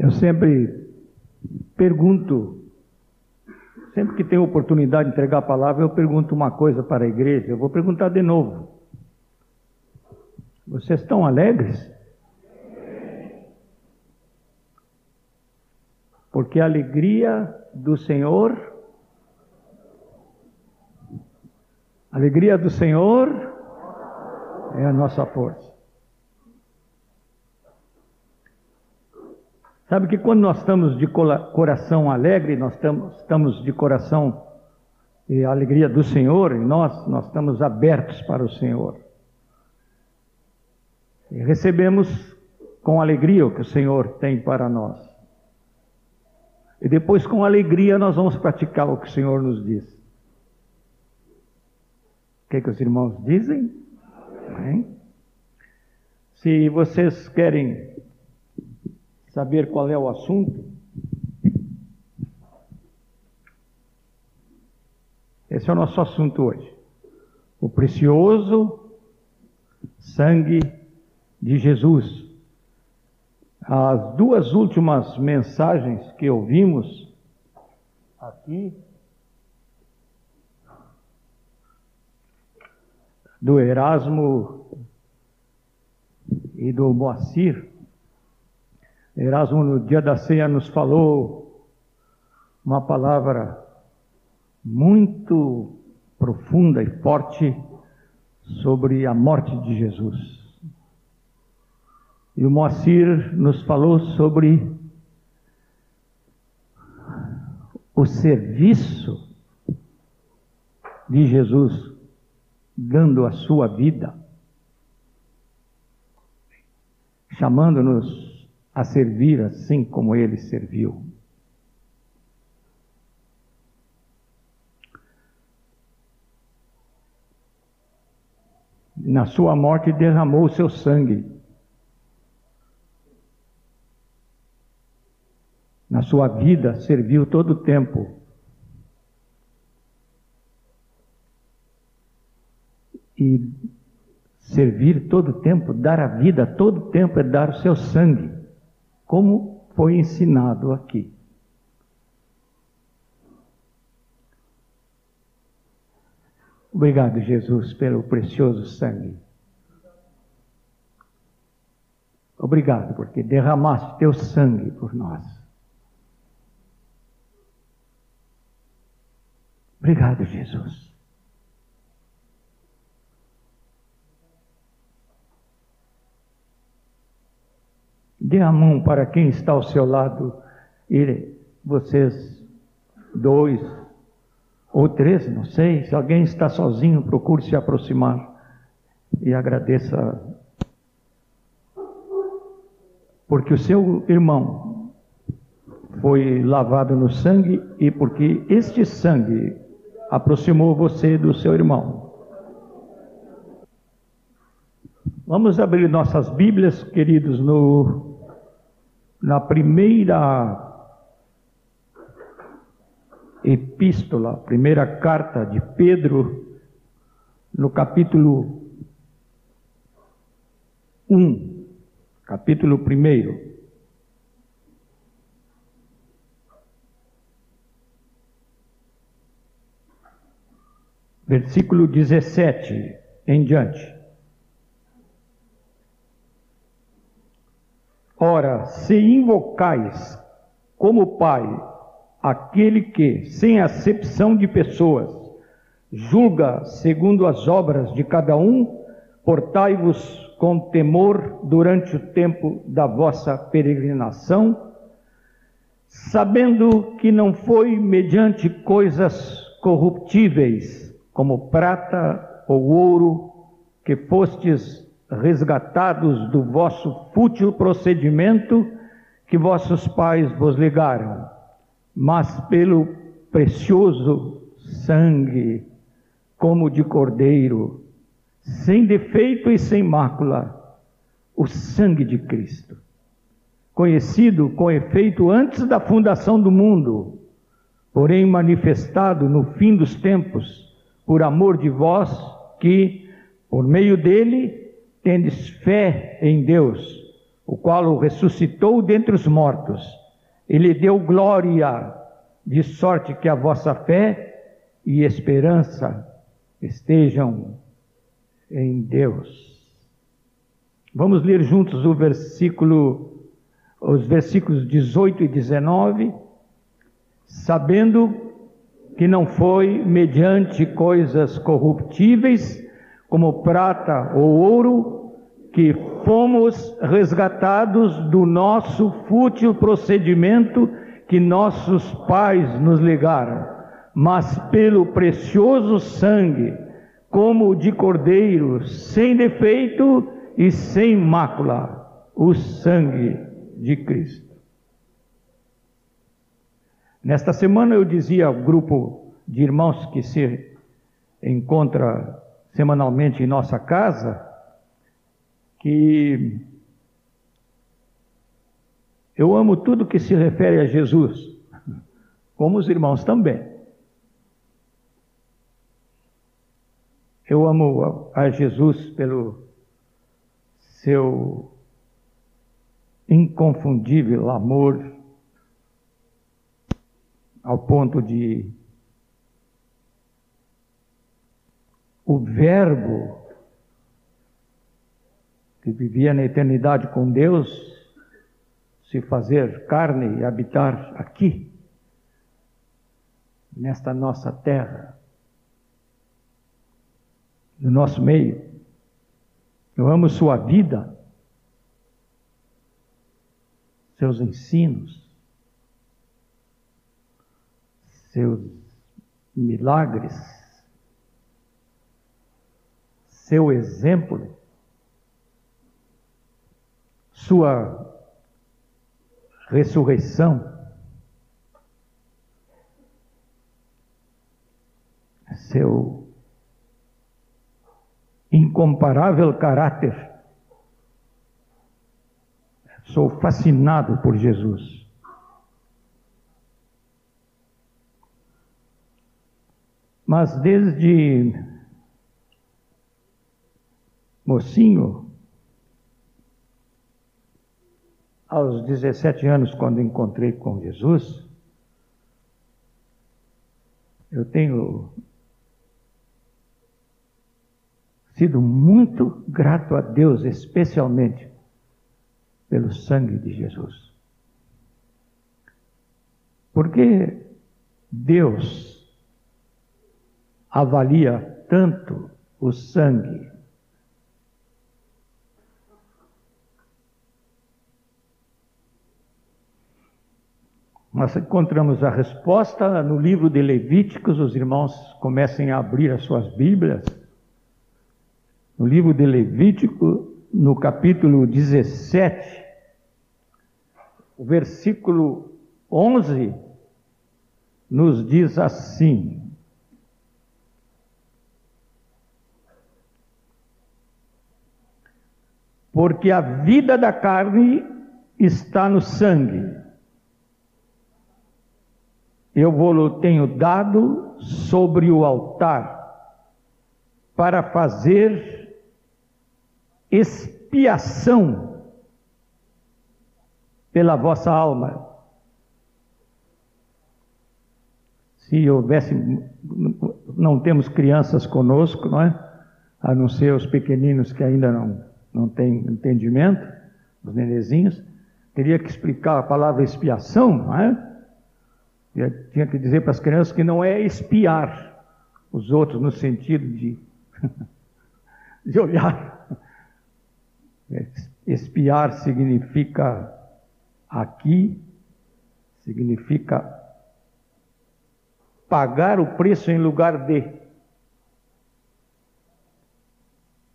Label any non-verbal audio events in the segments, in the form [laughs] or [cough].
Eu sempre pergunto, sempre que tenho oportunidade de entregar a palavra, eu pergunto uma coisa para a igreja. Eu vou perguntar de novo. Vocês estão alegres? Porque a alegria do Senhor, a alegria do Senhor é a nossa força. Sabe que quando nós estamos de coração alegre, nós estamos de coração e a alegria do Senhor em nós, nós estamos abertos para o Senhor. E recebemos com alegria o que o Senhor tem para nós. E depois, com alegria, nós vamos praticar o que o Senhor nos diz. O que, é que os irmãos dizem? Amém? Se vocês querem saber qual é o assunto, esse é o nosso assunto hoje. O precioso sangue de Jesus. As duas últimas mensagens que ouvimos aqui do Erasmo e do Moacir Erasmo, no dia da ceia, nos falou uma palavra muito profunda e forte sobre a morte de Jesus. E o Moacir nos falou sobre o serviço de Jesus, dando a sua vida, chamando-nos a servir assim como ele serviu. Na sua morte derramou o seu sangue. Na sua vida serviu todo o tempo. E servir todo o tempo, dar a vida todo o tempo é dar o seu sangue como foi ensinado aqui. Obrigado, Jesus, pelo precioso sangue. Obrigado, porque derramaste teu sangue por nós. Obrigado, Jesus. Dê a mão para quem está ao seu lado e vocês dois ou três, não sei. Se alguém está sozinho, procure se aproximar e agradeça. Porque o seu irmão foi lavado no sangue e porque este sangue aproximou você do seu irmão. Vamos abrir nossas Bíblias, queridos, no na primeira epístola, primeira carta de Pedro, no capítulo 1, capítulo 1. Versículo 17 em diante. Ora, se invocais como Pai aquele que, sem acepção de pessoas, julga segundo as obras de cada um, portai-vos com temor durante o tempo da vossa peregrinação, sabendo que não foi mediante coisas corruptíveis, como prata ou ouro, que fostes resgatados do vosso fútil procedimento que vossos pais vos ligaram, mas pelo precioso sangue, como de cordeiro, sem defeito e sem mácula, o sangue de Cristo, conhecido com efeito antes da fundação do mundo, porém manifestado no fim dos tempos, por amor de vós, que, por meio dele, tendes fé em Deus, o qual o ressuscitou dentre os mortos. Ele deu glória, de sorte que a vossa fé e esperança estejam em Deus. Vamos ler juntos o versículo, os versículos 18 e 19, sabendo que não foi mediante coisas corruptíveis, como prata ou ouro, que fomos resgatados do nosso fútil procedimento que nossos pais nos legaram, mas pelo precioso sangue, como o de cordeiro, sem defeito e sem mácula o sangue de Cristo. Nesta semana eu dizia ao grupo de irmãos que se encontra semanalmente em nossa casa que eu amo tudo que se refere a Jesus, como os irmãos também. Eu amo a Jesus pelo seu inconfundível amor, ao ponto de o Verbo que vivia na eternidade com Deus se fazer carne e habitar aqui, nesta nossa terra, no nosso meio. Eu amo sua vida, seus ensinos, seus milagres, seu exemplo, sua ressurreição, seu incomparável caráter. Sou fascinado por Jesus. Mas desde mocinho, aos 17 anos, quando encontrei com Jesus, eu tenho sido muito grato a Deus, especialmente pelo sangue de Jesus. Porque Deus avalia tanto o sangue Nós encontramos a resposta no livro de Levíticos, os irmãos comecem a abrir as suas Bíblias no livro de Levítico, no capítulo 17, o versículo 11, nos diz assim: Porque a vida da carne está no sangue. Eu vou-lo tenho dado sobre o altar para fazer expiação pela vossa alma. Se houvesse, não temos crianças conosco, não é? A não ser os pequeninos que ainda não, não têm entendimento, os nenezinhos, teria que explicar a palavra expiação, não é? Tinha que dizer para as crianças que não é espiar os outros no sentido de, [laughs] de olhar Espiar significa aqui, significa pagar o preço em lugar de.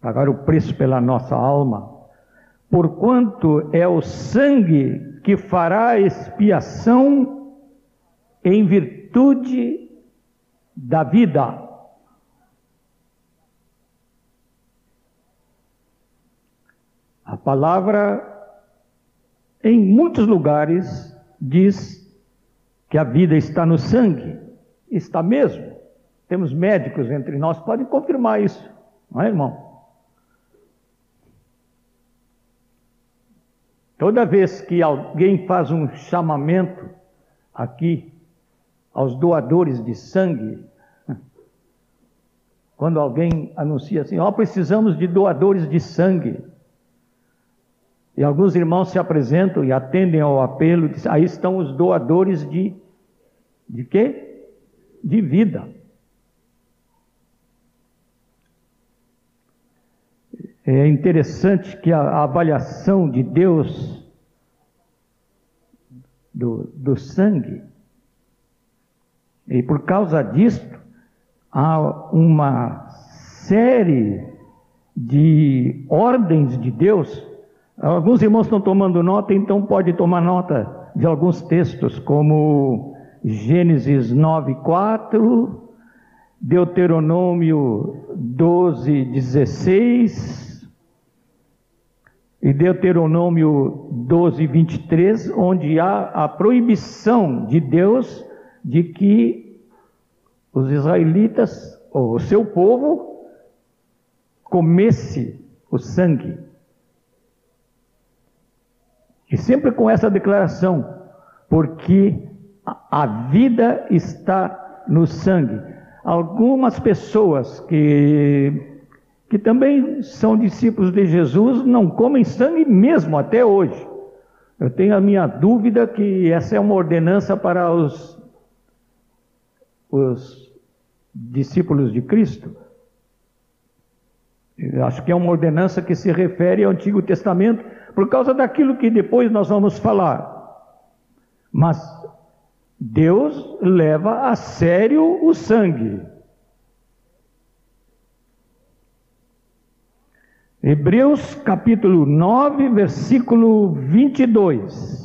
Pagar o preço pela nossa alma. Porquanto é o sangue que fará expiação em virtude da vida. A palavra, em muitos lugares, diz que a vida está no sangue. Está mesmo. Temos médicos entre nós, podem confirmar isso, não é, irmão? Toda vez que alguém faz um chamamento aqui aos doadores de sangue, quando alguém anuncia assim, ó, oh, precisamos de doadores de sangue. E alguns irmãos se apresentam e atendem ao apelo, dizem, aí estão os doadores de de quê? De vida. É interessante que a avaliação de Deus do, do sangue, e por causa disto, há uma série de ordens de Deus. Alguns irmãos estão tomando nota, então pode tomar nota de alguns textos, como Gênesis 9, 4, Deuteronômio 12, 16, e Deuteronômio 12, 23, onde há a proibição de Deus de que os israelitas, ou o seu povo, comesse o sangue. E sempre com essa declaração, porque a vida está no sangue. Algumas pessoas que que também são discípulos de Jesus, não comem sangue mesmo até hoje. Eu tenho a minha dúvida que essa é uma ordenança para os, os discípulos de Cristo. Eu acho que é uma ordenança que se refere ao Antigo Testamento, por causa daquilo que depois nós vamos falar. Mas Deus leva a sério o sangue. Hebreus capítulo 9, versículo 22.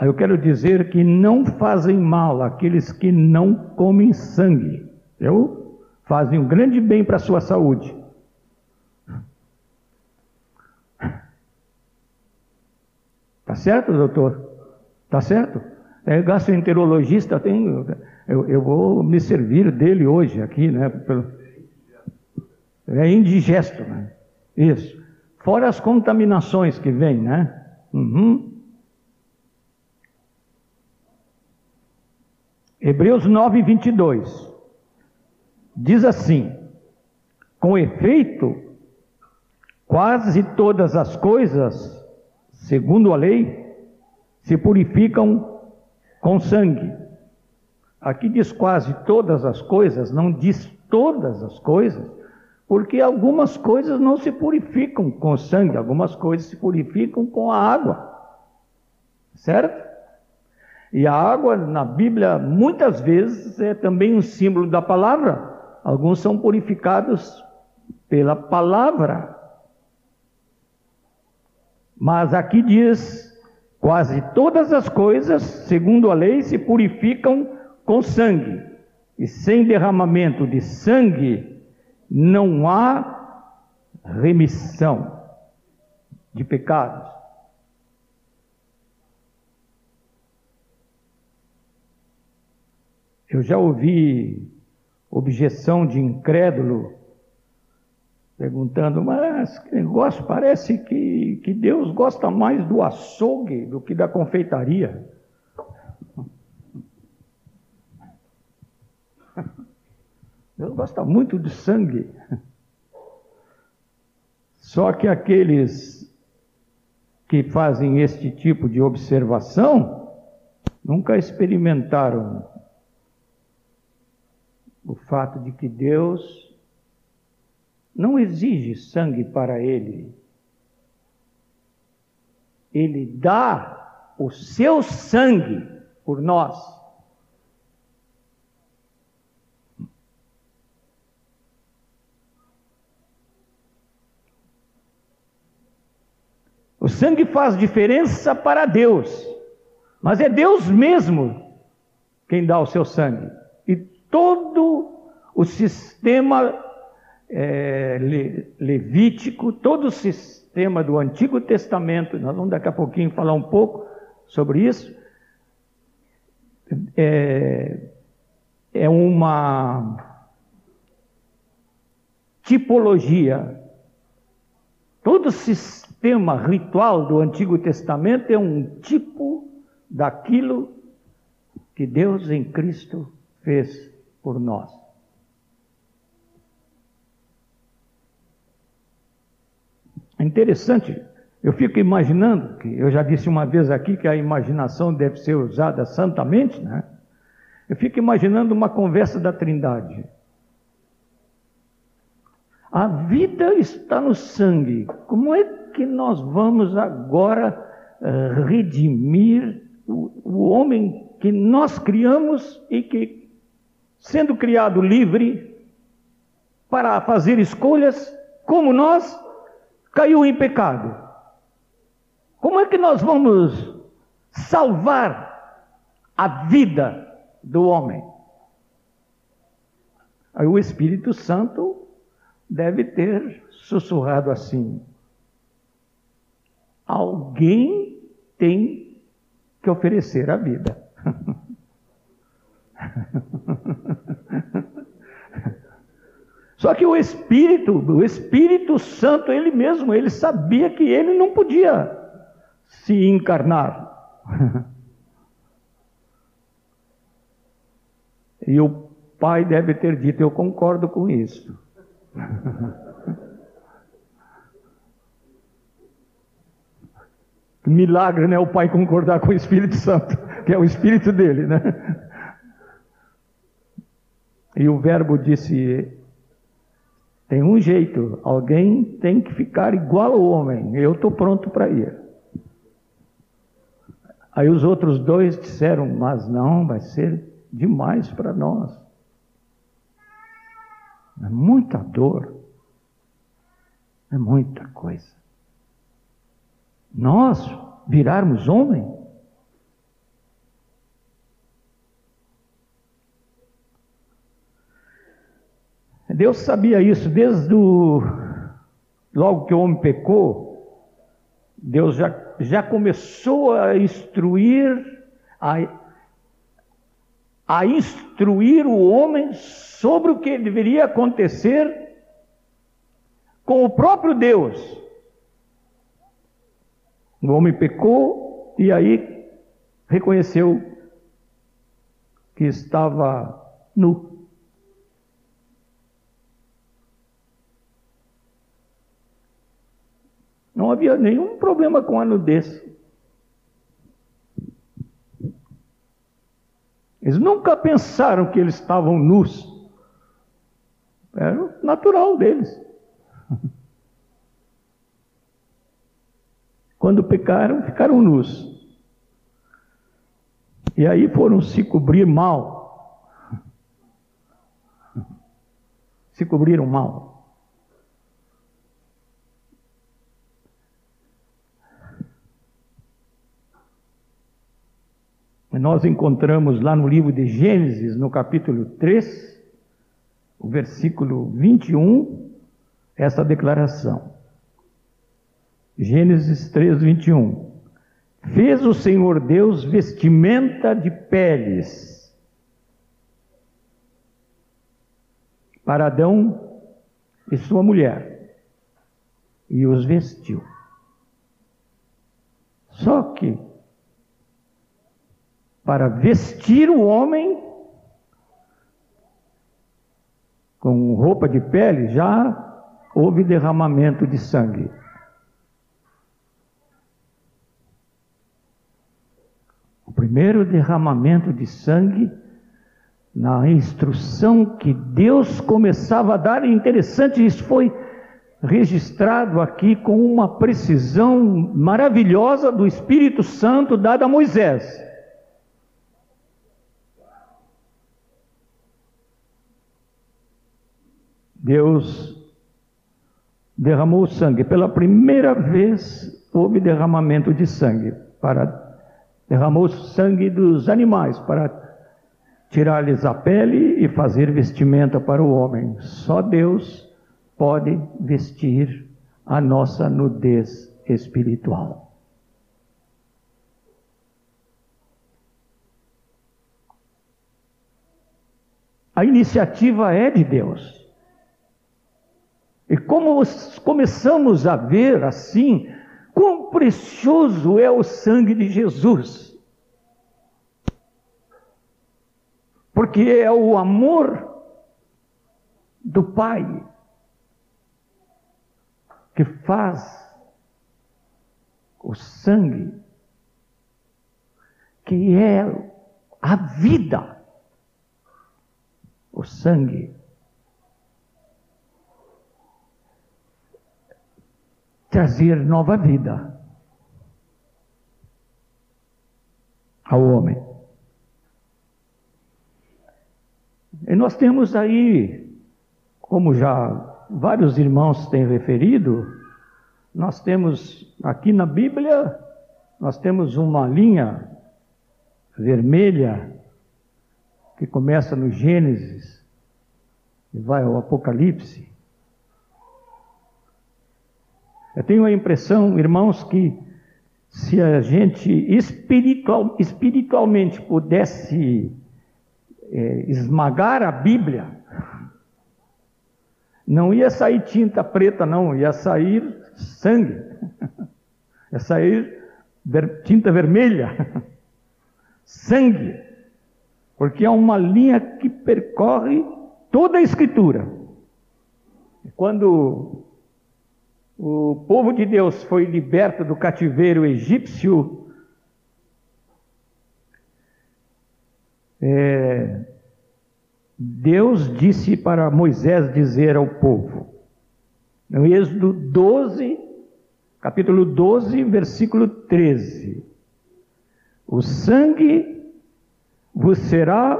Eu quero dizer que não fazem mal aqueles que não comem sangue, eu fazem um grande bem para a sua saúde. Tá certo, doutor? Tá certo? É, gastroenterologista tem, eu, eu, vou me servir dele hoje aqui, né? Pelo, é indigesto, né? Isso. Fora as contaminações que vêm, né? Uhum. Hebreus 9, 22. Diz assim: Com efeito, quase todas as coisas, segundo a lei, se purificam com sangue. Aqui diz quase todas as coisas, não diz todas as coisas, porque algumas coisas não se purificam com sangue, algumas coisas se purificam com a água. Certo? E a água na Bíblia muitas vezes é também um símbolo da palavra. Alguns são purificados pela palavra. Mas aqui diz Quase todas as coisas, segundo a lei, se purificam com sangue, e sem derramamento de sangue não há remissão de pecados. Eu já ouvi objeção de incrédulo perguntando, mas que negócio, parece que, que Deus gosta mais do açougue do que da confeitaria. [laughs] Deus gosta muito de sangue. Só que aqueles que fazem este tipo de observação nunca experimentaram o fato de que Deus não exige sangue para ele. Ele dá o seu sangue por nós. O sangue faz diferença para Deus, mas é Deus mesmo quem dá o seu sangue. Todo o sistema é, levítico, todo o sistema do Antigo Testamento, nós vamos daqui a pouquinho falar um pouco sobre isso, é, é uma tipologia. Todo sistema ritual do Antigo Testamento é um tipo daquilo que Deus em Cristo fez por nós. É interessante, eu fico imaginando, que eu já disse uma vez aqui que a imaginação deve ser usada santamente, né? Eu fico imaginando uma conversa da Trindade. A vida está no sangue. Como é que nós vamos agora uh, redimir o, o homem que nós criamos e que, sendo criado livre para fazer escolhas, como nós, caiu em pecado? Como é que nós vamos salvar a vida do homem? Aí o Espírito Santo deve ter sussurrado assim: alguém tem que oferecer a vida. [laughs] [laughs] Só que o Espírito, o Espírito Santo, ele mesmo, ele sabia que ele não podia se encarnar. [laughs] E o pai deve ter dito: Eu concordo com isso. [laughs] Milagre, né? O pai concordar com o Espírito Santo, que é o Espírito dele, né? E o Verbo disse: tem um jeito, alguém tem que ficar igual ao homem, eu estou pronto para ir. Aí os outros dois disseram: Mas não, vai ser demais para nós. É muita dor. É muita coisa. Nós virarmos homem? Deus sabia isso desde o. Logo que o homem pecou, Deus já, já começou a instruir, a, a instruir o homem sobre o que deveria acontecer com o próprio Deus. O homem pecou e aí reconheceu que estava nu. Não havia nenhum problema com a nudez. Eles nunca pensaram que eles estavam nus. Era natural deles. [laughs] Quando pecaram, ficaram nus. E aí foram se cobrir mal. [laughs] Se cobriram mal. Nós encontramos lá no livro de Gênesis, no capítulo 3, o versículo 21, essa declaração. Gênesis 3, 21. Fez o Senhor Deus vestimenta de peles para Adão e sua mulher, e os vestiu. Só que para vestir o homem com roupa de pele, já houve derramamento de sangue. O primeiro derramamento de sangue na instrução que Deus começava a dar, interessante, isso foi registrado aqui com uma precisão maravilhosa do Espírito Santo dada a Moisés. Deus derramou sangue. Pela primeira vez houve derramamento de sangue. Para derramou sangue dos animais para tirar-lhes a pele e fazer vestimenta para o homem. Só Deus pode vestir a nossa nudez espiritual. A iniciativa é de Deus. E como começamos a ver assim, quão precioso é o sangue de Jesus. Porque é o amor do Pai que faz o sangue, que é a vida, o sangue. Trazer nova vida ao homem. E nós temos aí, como já vários irmãos têm referido, nós temos aqui na Bíblia, nós temos uma linha vermelha que começa no Gênesis e vai ao Apocalipse. Eu tenho a impressão, irmãos, que se a gente espiritual, espiritualmente pudesse é, esmagar a Bíblia, não ia sair tinta preta, não, ia sair sangue, [laughs] ia sair tinta vermelha, [laughs] sangue, porque é uma linha que percorre toda a Escritura. Quando o povo de Deus foi liberto do cativeiro egípcio, é, Deus disse para Moisés dizer ao povo, no Êxodo 12, capítulo 12, versículo 13: O sangue vos será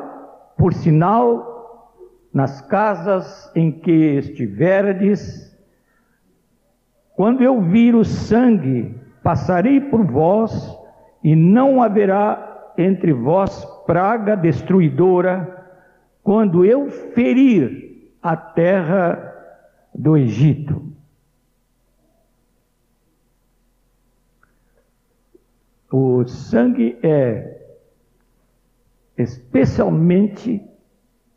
por sinal nas casas em que estiverdes. Quando eu vir o sangue, passarei por vós, e não haverá entre vós praga destruidora quando eu ferir a terra do Egito. O sangue é especialmente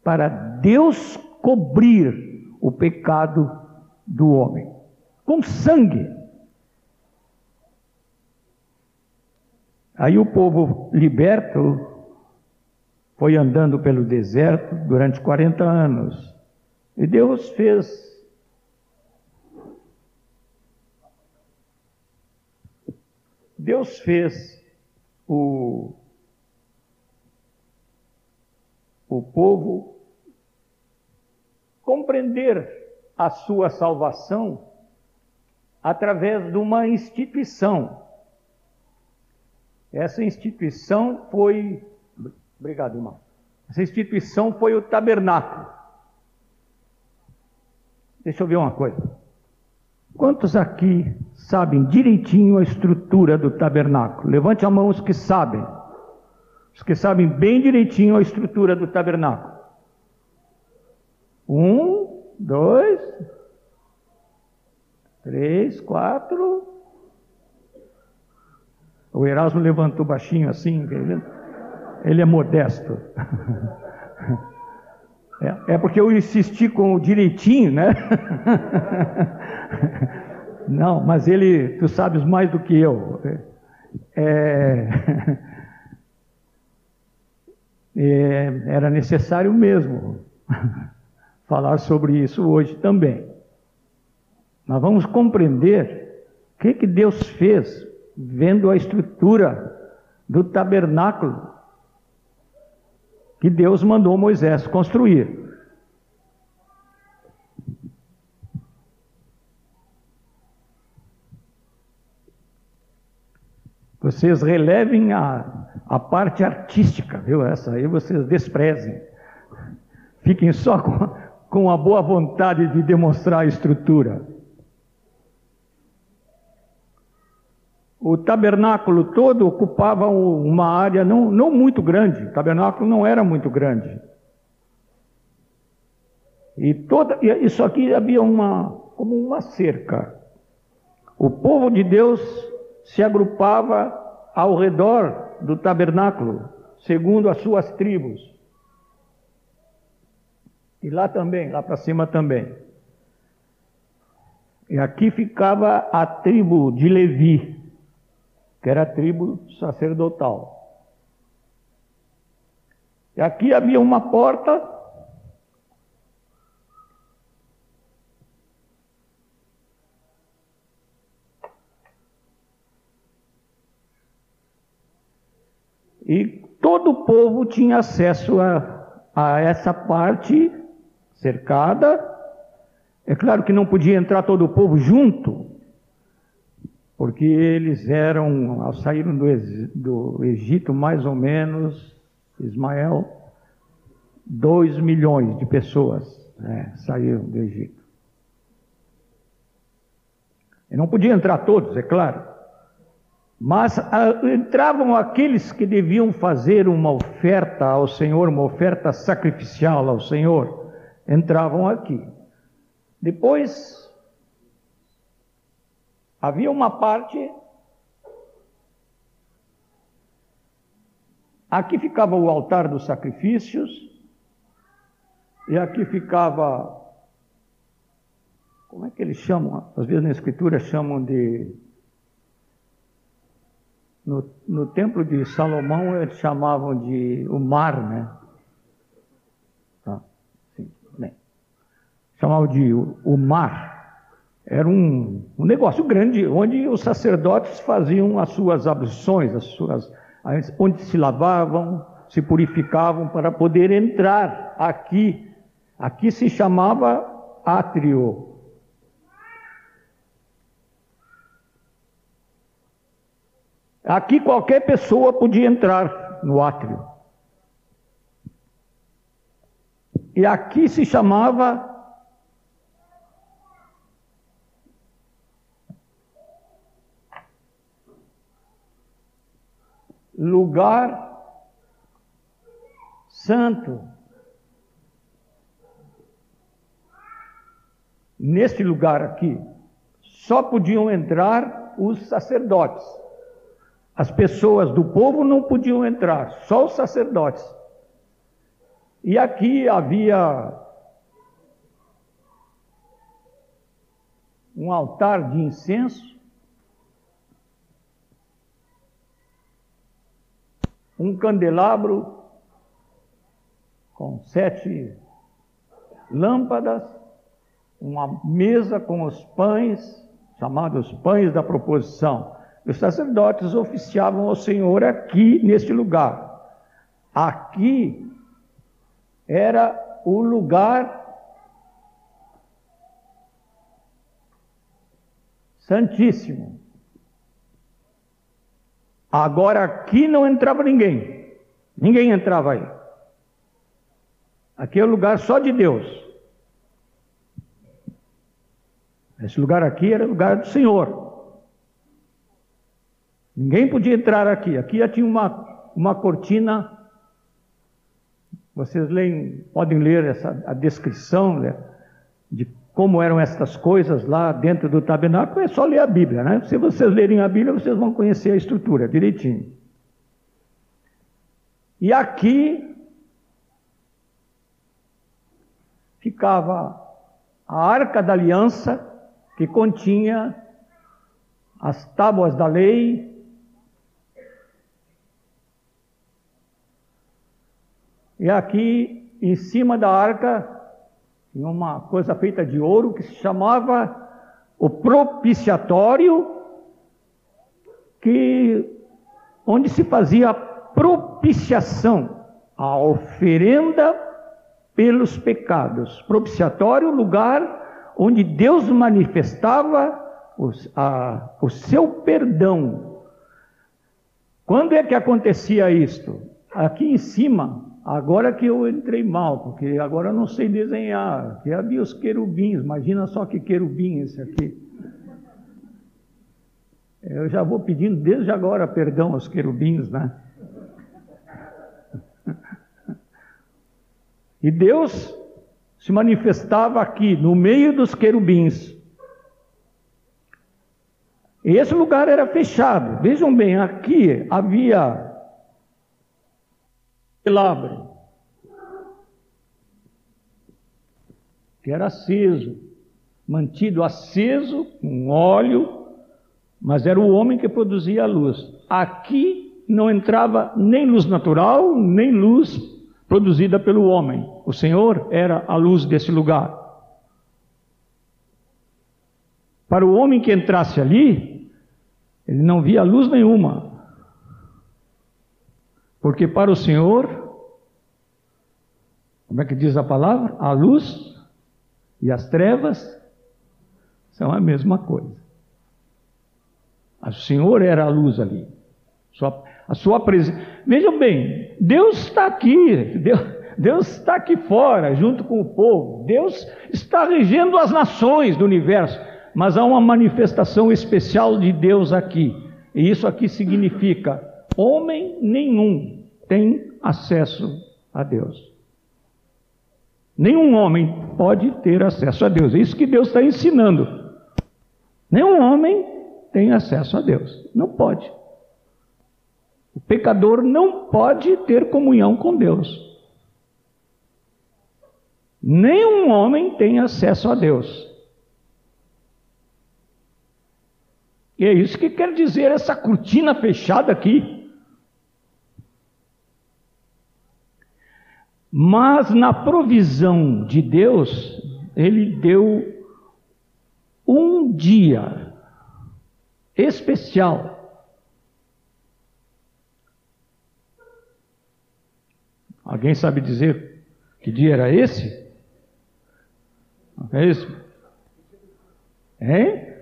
para Deus cobrir o pecado do homem. Com sangue. Aí o povo liberto foi andando pelo deserto durante 40 anos. E Deus fez Deus fez o, o povo compreender a sua salvação através de uma instituição. Essa instituição foi Obrigado, irmão. Essa instituição foi o tabernáculo. Deixa eu ver uma coisa. Quantos aqui sabem direitinho a estrutura do tabernáculo? Levante a mão os que sabem. Os que sabem bem direitinho a estrutura do tabernáculo. Um, dois, três, quatro. O Erasmo levantou baixinho assim, ele é modesto. [laughs] É, é porque eu insisti com o direitinho, né? [laughs] Não, mas ele, tu sabes mais do que eu. É, é, era necessário mesmo [laughs] falar sobre isso hoje também. Nós vamos compreender o que, que Deus fez vendo a estrutura do tabernáculo que Deus mandou Moisés construir. Vocês relevem a, a parte artística, viu? Essa aí vocês desprezem. Fiquem só com, com a boa vontade de demonstrar a estrutura. O tabernáculo todo ocupava uma área não, não muito grande, o tabernáculo não era muito grande. E toda, isso aqui havia uma, como uma cerca. O povo de Deus se agrupava ao redor do tabernáculo, segundo as suas tribos. E lá também, lá para cima também. E aqui ficava a tribo de Levi, que era a tribo sacerdotal. E aqui havia uma porta. E todo o povo tinha acesso a, a essa parte cercada. É claro que não podia entrar todo o povo junto, porque eles eram, saíram do, do Egito mais ou menos Ismael, 2 milhões de pessoas né, saíram do Egito. E não podiam entrar todos, é claro. Mas a, entravam aqueles que deviam fazer uma oferta ao Senhor, uma oferta sacrificial ao Senhor, entravam aqui. Depois, havia uma parte Aqui ficava o altar dos sacrifícios, e aqui ficava. Como é que eles chamam? Às vezes na Escritura chamam de. No, no templo de Salomão eles chamavam de o mar, né? Ah, sim, bem. Chamavam de o, o mar. Era um, um negócio grande onde os sacerdotes faziam as suas abluções, as suas onde se lavavam, se purificavam para poder entrar aqui. Aqui se chamava átrio. Aqui qualquer pessoa podia entrar no átrio. E aqui se chamava lugar santo. Neste lugar aqui, só podiam entrar os sacerdotes. As pessoas do povo não podiam entrar, só os sacerdotes. E aqui havia um altar de incenso um candelabro com sete lâmpadas, uma mesa com os pães, chamados pães da proposição. Os sacerdotes oficiavam ao Senhor aqui, neste lugar. Aqui era o lugar santíssimo. Agora aqui não entrava ninguém. Ninguém entrava aí. Aqui é o lugar só de Deus. Esse lugar aqui era o lugar do Senhor. Ninguém podia entrar aqui. Aqui já tinha uma, uma cortina. Vocês leem, podem ler essa, a descrição né, de como eram estas coisas lá dentro do tabernáculo, é só ler a Bíblia, né? Se vocês lerem a Bíblia, vocês vão conhecer a estrutura direitinho. E aqui ficava a arca da aliança, que continha as tábuas da lei, e aqui em cima da arca tinha uma coisa feita de ouro que se chamava o propiciatório, que onde se fazia a propiciação, a oferenda pelos pecados. Propiciatório, lugar onde Deus manifestava a, o seu perdão. Quando é que acontecia isto? Aqui em cima Agora que eu entrei mal, porque agora eu não sei desenhar. Que havia os querubins, imagina só que querubim esse aqui. Eu já vou pedindo desde agora perdão aos querubins, né? E Deus se manifestava aqui, no meio dos querubins. E esse lugar era fechado. Vejam bem, aqui havia candelabro, que era aceso. mantido aceso com óleo, mas era o homem que produzia a luz. Aqui não entrava nem luz natural, nem luz produzida pelo homem. O Senhor era a luz desse lugar. Para o homem que entrasse ali, ele não via luz nenhuma. Porque para o Senhor, como é que diz a palavra? A luz e as trevas são a mesma coisa. O Senhor era a luz ali. A sua presença. Vejam bem, Deus está aqui, Deus, Deus está aqui fora, junto com o povo. Deus está regendo as nações do universo. Mas há uma manifestação especial de Deus aqui. E isso aqui significa: homem nenhum tem acesso a Deus. Nenhum homem pode ter acesso a Deus. É isso que Deus está ensinando. Nenhum homem tem acesso a Deus. Não pode. O pecador não pode ter comunhão com Deus. Nenhum homem tem acesso a Deus. E é isso que quer dizer essa cortina fechada aqui. Mas na provisão de Deus, Ele deu um dia especial. Alguém sabe dizer que dia era esse? É isso? Hein?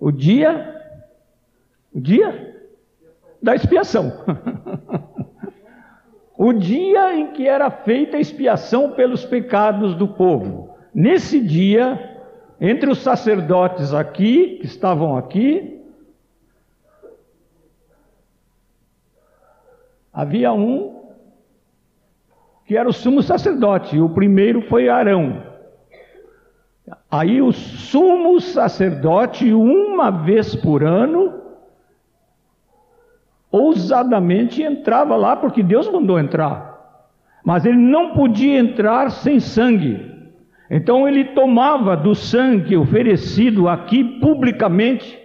O dia, o dia da expiação. [laughs] o dia em que era feita a expiação pelos pecados do povo. Nesse dia, entre os sacerdotes aqui, que estavam aqui, havia um que era o sumo sacerdote, o primeiro foi Arão. Aí o sumo sacerdote, uma vez por ano, ousadamente entrava lá, porque Deus mandou entrar. Mas ele não podia entrar sem sangue. Então ele tomava do sangue oferecido aqui publicamente,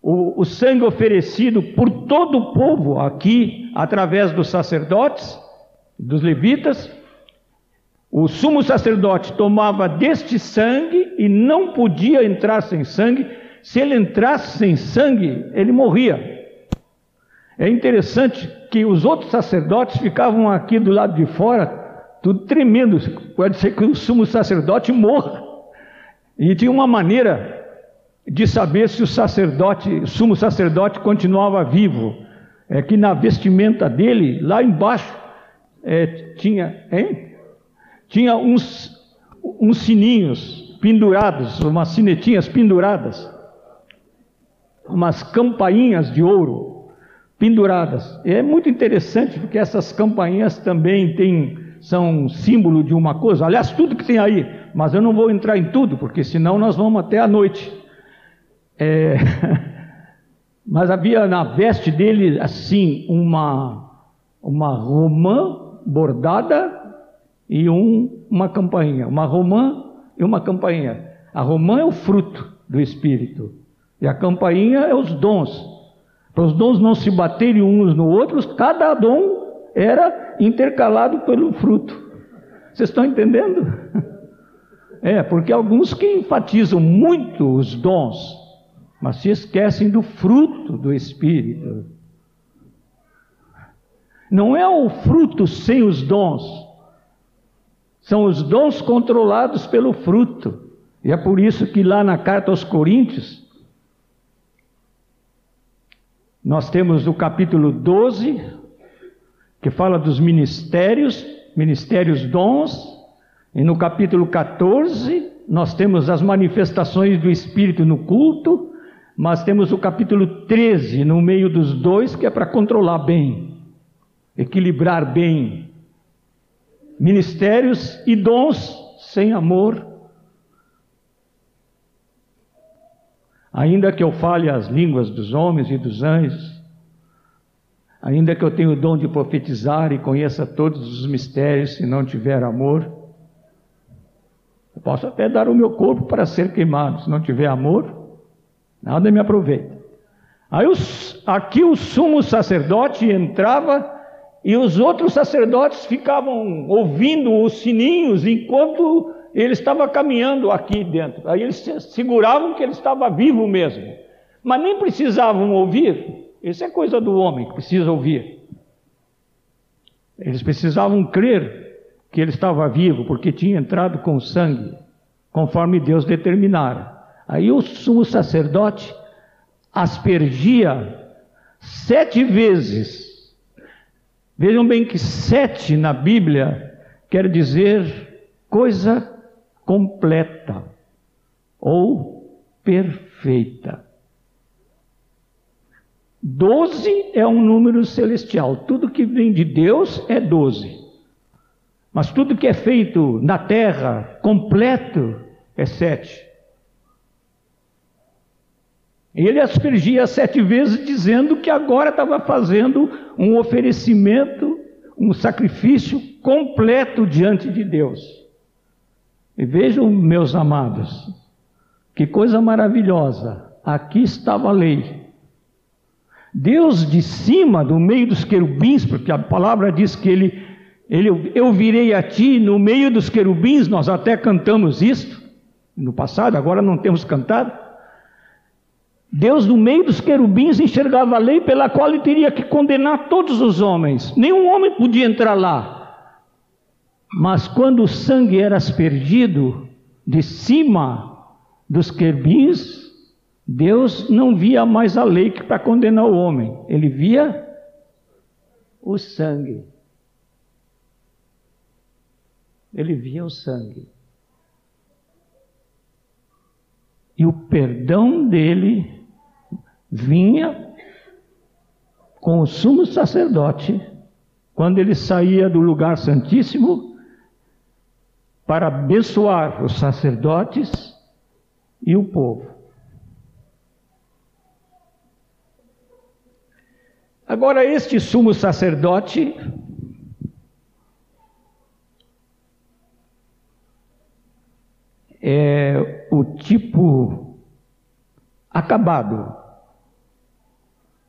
o, o sangue oferecido por todo o povo aqui, através dos sacerdotes, dos levitas, o sumo sacerdote tomava deste sangue e não podia entrar sem sangue. Se ele entrasse sem sangue, ele morria. É interessante que os outros sacerdotes ficavam aqui do lado de fora, tudo tremendo. Pode ser que o sumo sacerdote morra. E tinha uma maneira de saber se o sacerdote, sumo sacerdote continuava vivo. É que na vestimenta dele, lá embaixo, é, tinha, hein? tinha uns, uns sininhos pendurados, umas sinetinhas penduradas, umas campainhas de ouro penduradas. E é muito interessante porque essas campainhas também têm, são símbolo de uma coisa. Aliás, tudo que tem aí, mas eu não vou entrar em tudo, porque senão nós vamos até a noite. É... [laughs] mas havia na veste dele assim uma uma romã bordada e um, uma campainha, uma romã e uma campainha. A romã é o fruto do Espírito e a campainha é os dons. Para os dons não se baterem uns no outros, cada dom era intercalado pelo fruto. Vocês estão entendendo? [laughs] É, porque alguns que enfatizam muito os dons, mas se esquecem do fruto do Espírito. Não é o fruto sem os dons, são os dons controlados pelo fruto. E é por isso que lá na carta aos Coríntios, nós temos o capítulo 12, que fala dos ministérios, ministérios dons, e no capítulo 14, nós temos as manifestações do Espírito no culto, mas temos o capítulo 13 no meio dos dois, que é para controlar bem, equilibrar bem ministérios e dons sem amor. Ainda que eu fale as línguas dos homens e dos anjos, ainda que eu tenha o dom de profetizar e conheça todos os mistérios, se não tiver amor, posso até dar o meu corpo para ser queimado, se não tiver amor, nada me aproveita. Aí os, aqui o sumo sacerdote entrava e os outros sacerdotes ficavam ouvindo os sininhos enquanto ele estava caminhando aqui dentro. Aí eles seguravam que ele estava vivo mesmo. Mas nem precisavam ouvir. Isso é coisa do homem que precisa ouvir. Eles precisavam crer que ele estava vivo, porque tinha entrado com sangue, conforme Deus determinara. Aí o sumo sacerdote aspergia sete vezes. Vejam bem que sete na Bíblia quer dizer coisa completa ou perfeita. Doze é um número celestial. Tudo que vem de Deus é doze. Mas tudo que é feito na terra, completo, é sete. Ele aspergia sete vezes, dizendo que agora estava fazendo um oferecimento, um sacrifício completo diante de Deus. E vejam, meus amados, que coisa maravilhosa, aqui estava a lei. Deus de cima, do meio dos querubins, porque a palavra diz que ele, ele eu virei a ti no meio dos querubins, nós até cantamos isto no passado, agora não temos cantado. Deus, no meio dos querubins, enxergava a lei pela qual ele teria que condenar todos os homens. Nenhum homem podia entrar lá. Mas quando o sangue era aspergido de cima dos querubins, Deus não via mais a lei para condenar o homem, ele via o sangue. Ele via o sangue. E o perdão dele vinha com o sumo sacerdote, quando ele saía do lugar santíssimo, para abençoar os sacerdotes e o povo. Agora, este sumo sacerdote é o tipo acabado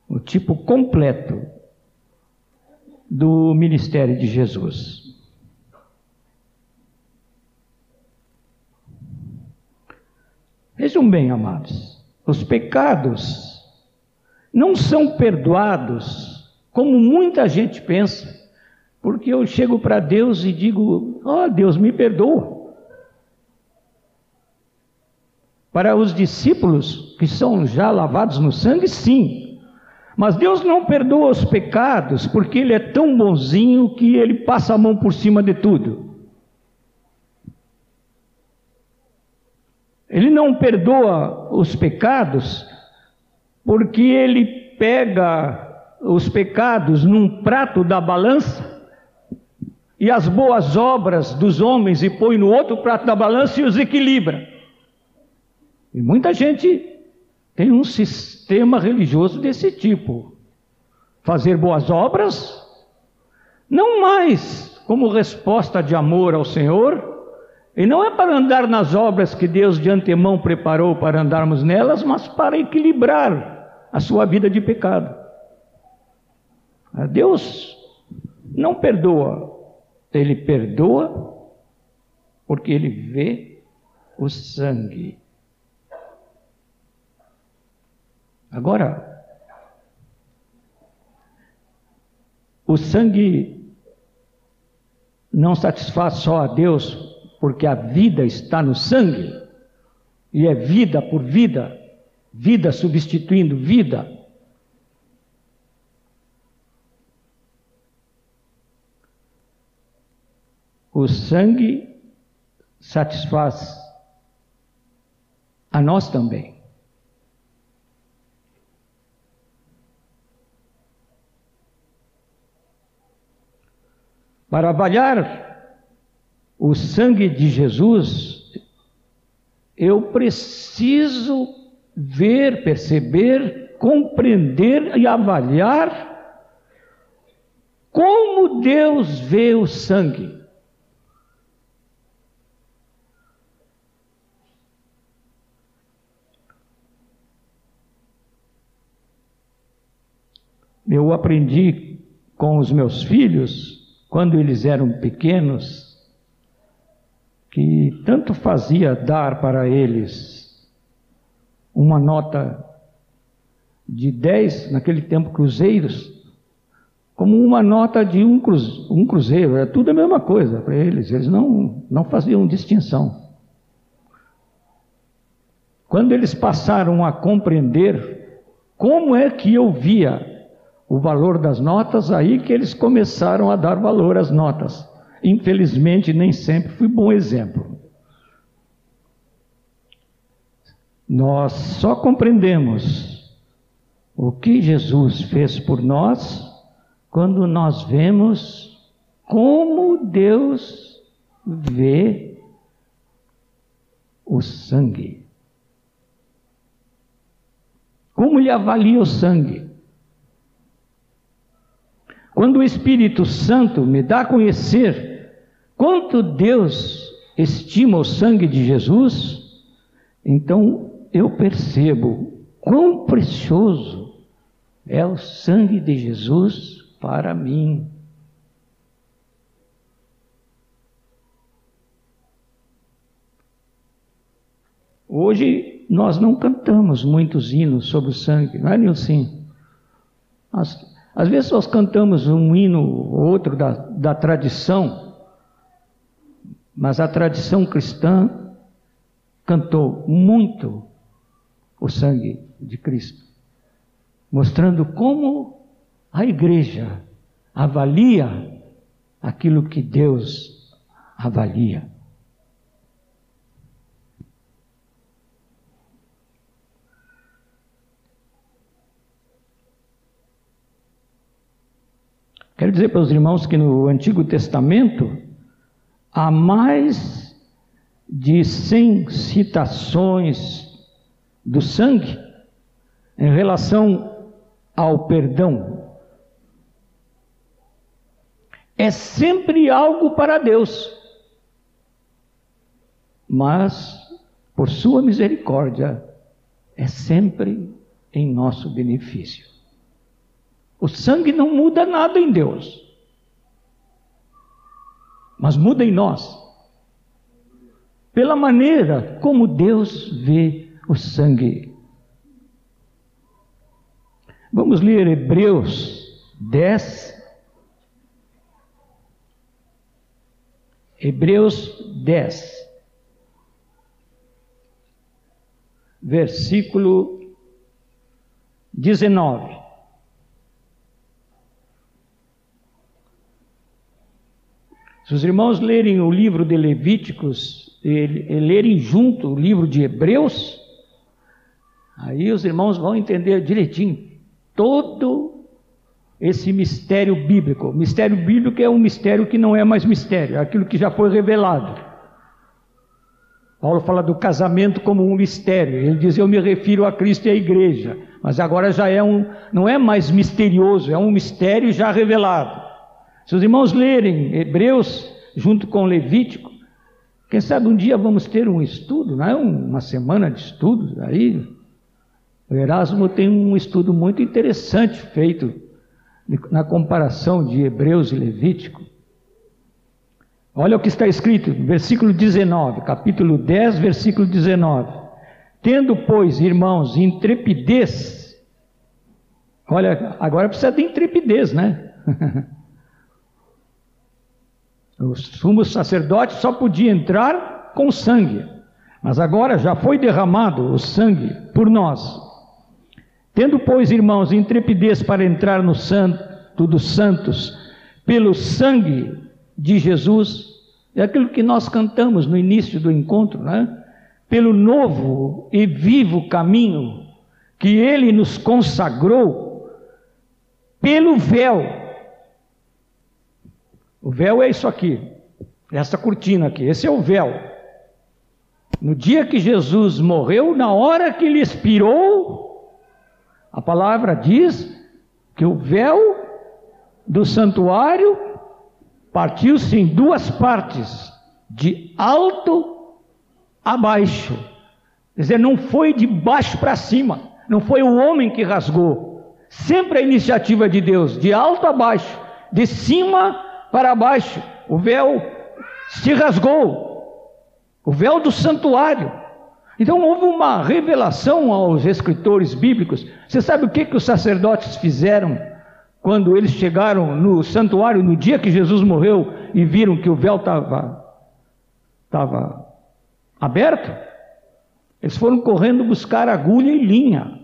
o tipo completo do ministério de Jesus. Vejam bem, amados, os pecados não são perdoados como muita gente pensa, porque eu chego para Deus e digo: Ó oh, Deus, me perdoa. Para os discípulos que são já lavados no sangue, sim, mas Deus não perdoa os pecados, porque Ele é tão bonzinho que Ele passa a mão por cima de tudo. Ele não perdoa os pecados, porque Ele pega os pecados num prato da balança e as boas obras dos homens e põe no outro prato da balança e os equilibra. E muita gente tem um sistema religioso desse tipo. Fazer boas obras, não mais como resposta de amor ao Senhor, e não é para andar nas obras que Deus de antemão preparou para andarmos nelas, mas para equilibrar a sua vida de pecado. Deus não perdoa, Ele perdoa porque Ele vê o sangue Agora, o sangue não satisfaz só a Deus, porque a vida está no sangue, e é vida por vida, vida substituindo vida. O sangue satisfaz a nós também. Para avaliar o sangue de Jesus, eu preciso ver, perceber, compreender e avaliar como Deus vê o sangue. Eu aprendi com os meus filhos, quando eles eram pequenos, que tanto fazia dar para eles uma nota de 10, naquele tempo cruzeiros, como uma nota de um, cruze, um cruzeiro, era tudo a mesma coisa para eles, eles não, não faziam distinção. Quando eles passaram a compreender como é que eu via o valor das notas, aí que eles começaram a dar valor às notas. Infelizmente, nem sempre fui bom exemplo. Nós só compreendemos o que Jesus fez por nós quando nós vemos como Deus vê o sangue. Como ele avalia o sangue? Quando o Espírito Santo me dá a conhecer quanto Deus estima o sangue de Jesus, então eu percebo quão precioso é o sangue de Jesus para mim. Hoje nós não cantamos muitos hinos sobre o sangue, não é, Nilson? Às, às vezes nós cantamos um hino ou outro da, da tradição, mas a tradição cristã cantou muito o sangue de Cristo, mostrando como a igreja avalia aquilo que Deus avalia. Quero dizer para os irmãos que no Antigo Testamento há mais de 100 citações do sangue em relação ao perdão. É sempre algo para Deus, mas por Sua misericórdia é sempre em nosso benefício. O sangue não muda nada em Deus, mas muda em nós. Pela maneira como Deus vê o sangue. Vamos ler Hebreus 10. Hebreus 10, versículo 19. Se os irmãos lerem o livro de Levíticos e, e lerem junto o livro de Hebreus, aí os irmãos vão entender direitinho todo esse mistério bíblico. Mistério bíblico é um mistério que não é mais mistério, é aquilo que já foi revelado. Paulo fala do casamento como um mistério. Ele diz: Eu me refiro a Cristo e à igreja. Mas agora já é um, não é mais misterioso, é um mistério já revelado. Se os irmãos lerem Hebreus junto com Levítico, quem sabe um dia vamos ter um estudo, não é uma semana de estudos aí. O Erasmo tem um estudo muito interessante feito na comparação de Hebreus e Levítico. Olha o que está escrito, versículo 19, capítulo 10, versículo 19. Tendo, pois, irmãos, intrepidez, olha, agora precisa de intrepidez, né? [laughs] O sumo sacerdote só podia entrar com sangue, mas agora já foi derramado o sangue por nós. Tendo, pois, irmãos, intrepidez para entrar no santo dos santos, pelo sangue de Jesus, é aquilo que nós cantamos no início do encontro, né? Pelo novo e vivo caminho que ele nos consagrou, pelo véu o véu é isso aqui, essa cortina aqui, esse é o véu. No dia que Jesus morreu, na hora que ele expirou, a palavra diz que o véu do santuário partiu-se em duas partes, de alto a baixo. Quer dizer, não foi de baixo para cima, não foi o homem que rasgou, Sempre a iniciativa de Deus, de alto a baixo, de cima para baixo. O véu se rasgou, o véu do santuário. Então houve uma revelação aos escritores bíblicos. Você sabe o que, que os sacerdotes fizeram quando eles chegaram no santuário no dia que Jesus morreu e viram que o véu estava estava aberto? Eles foram correndo buscar agulha e linha.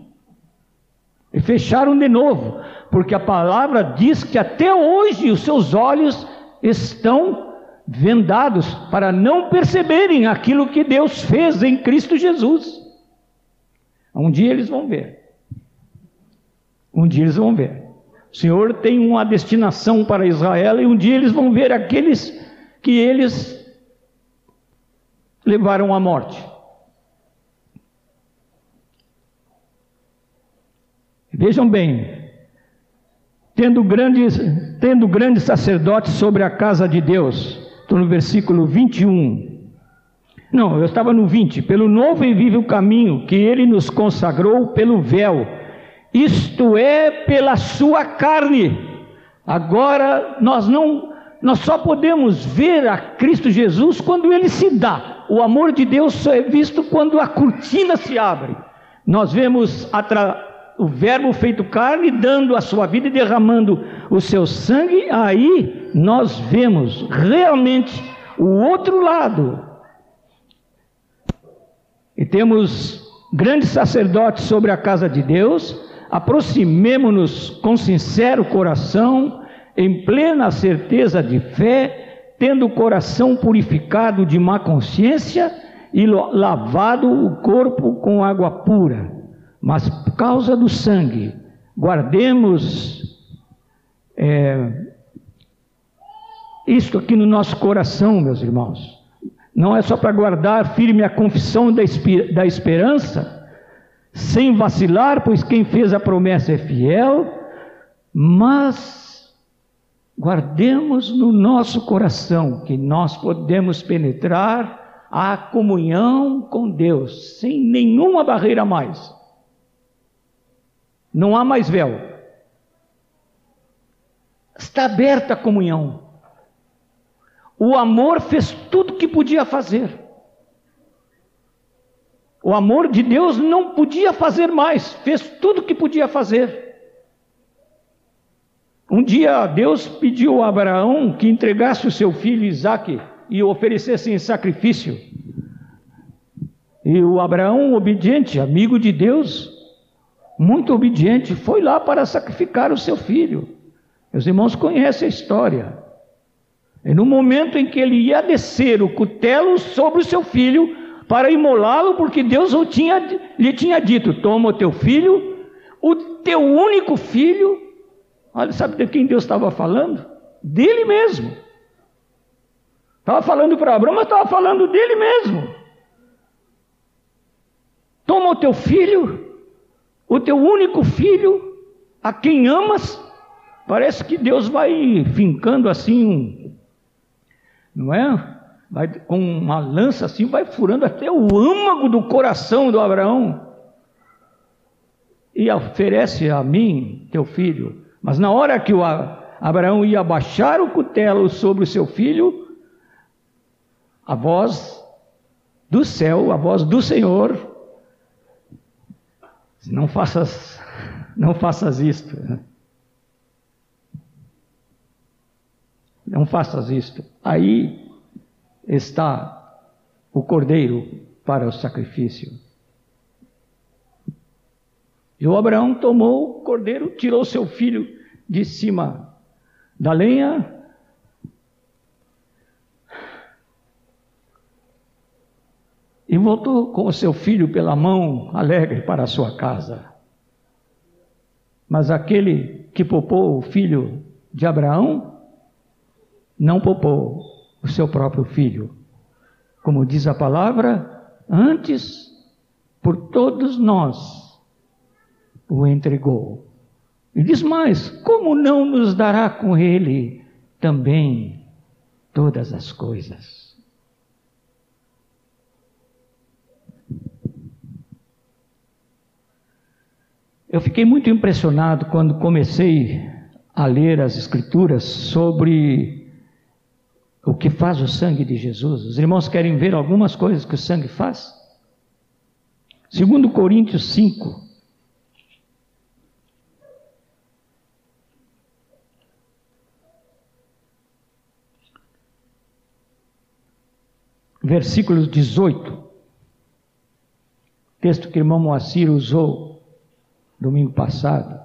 E fecharam de novo, porque a palavra diz que até hoje os seus olhos estão vendados para não perceberem aquilo que Deus fez em Cristo Jesus. Um dia eles vão ver. Um dia eles vão ver. O Senhor tem uma destinação para Israel e um dia eles vão ver aqueles que eles levaram à morte. Vejam bem, tendo grandes, tendo grandes sacerdotes sobre a casa de Deus, estou no versículo 21. Não, eu estava no 20. Pelo novo e vivo caminho que ele nos consagrou pelo véu, isto é, pela sua carne. Agora nós não, nós só podemos ver a Cristo Jesus quando ele se dá. O amor de Deus só é visto quando a cortina se abre. Nós vemos o Verbo feito carne, dando a sua vida e derramando o seu sangue, aí nós vemos realmente o outro lado. E temos grandes sacerdotes sobre a casa de Deus, aproximemo-nos com sincero coração, em plena certeza de fé, tendo o coração purificado de má consciência e lavado o corpo com água pura mas por causa do sangue, guardemos é, isto aqui no nosso coração, meus irmãos. Não é só para guardar firme a confissão da, da esperança, sem vacilar, pois quem fez a promessa é fiel, mas guardemos no nosso coração que nós podemos penetrar a comunhão com Deus, sem nenhuma barreira mais. Não há mais véu. Está aberta a comunhão. O amor fez tudo o que podia fazer. O amor de Deus não podia fazer mais, fez tudo o que podia fazer. Um dia Deus pediu a Abraão que entregasse o seu filho Isaque e o oferecesse em sacrifício. E o Abraão, obediente, amigo de Deus, muito obediente, foi lá para sacrificar o seu filho. Meus irmãos conhecem a história. E no momento em que ele ia descer o cutelo sobre o seu filho para imolá-lo, porque Deus o tinha, lhe tinha dito: Toma o teu filho, o teu único filho. Olha, sabe de quem Deus estava falando? Dele mesmo. Estava falando para Abraão, mas estava falando dele mesmo. Toma o teu filho o teu único filho, a quem amas, parece que Deus vai fincando assim não é? Vai com uma lança assim, vai furando até o âmago do coração do Abraão e oferece a mim, teu filho. Mas na hora que o Abraão ia baixar o cutelo sobre o seu filho, a voz do céu, a voz do Senhor não faças, não faças isto. Não faças isto. Aí está o cordeiro para o sacrifício. E o Abraão tomou o cordeiro, tirou seu filho de cima da lenha e voltou com o seu filho pela mão, alegre para sua casa. Mas aquele que poupou o filho de Abraão, não poupou o seu próprio filho. Como diz a palavra, antes, por todos nós, o entregou. E diz mais: como não nos dará com ele também todas as coisas? Eu fiquei muito impressionado quando comecei a ler as Escrituras sobre o que faz o sangue de Jesus. Os irmãos querem ver algumas coisas que o sangue faz? Segundo Coríntios 5, versículo 18. Texto que o irmão Moacir usou domingo passado.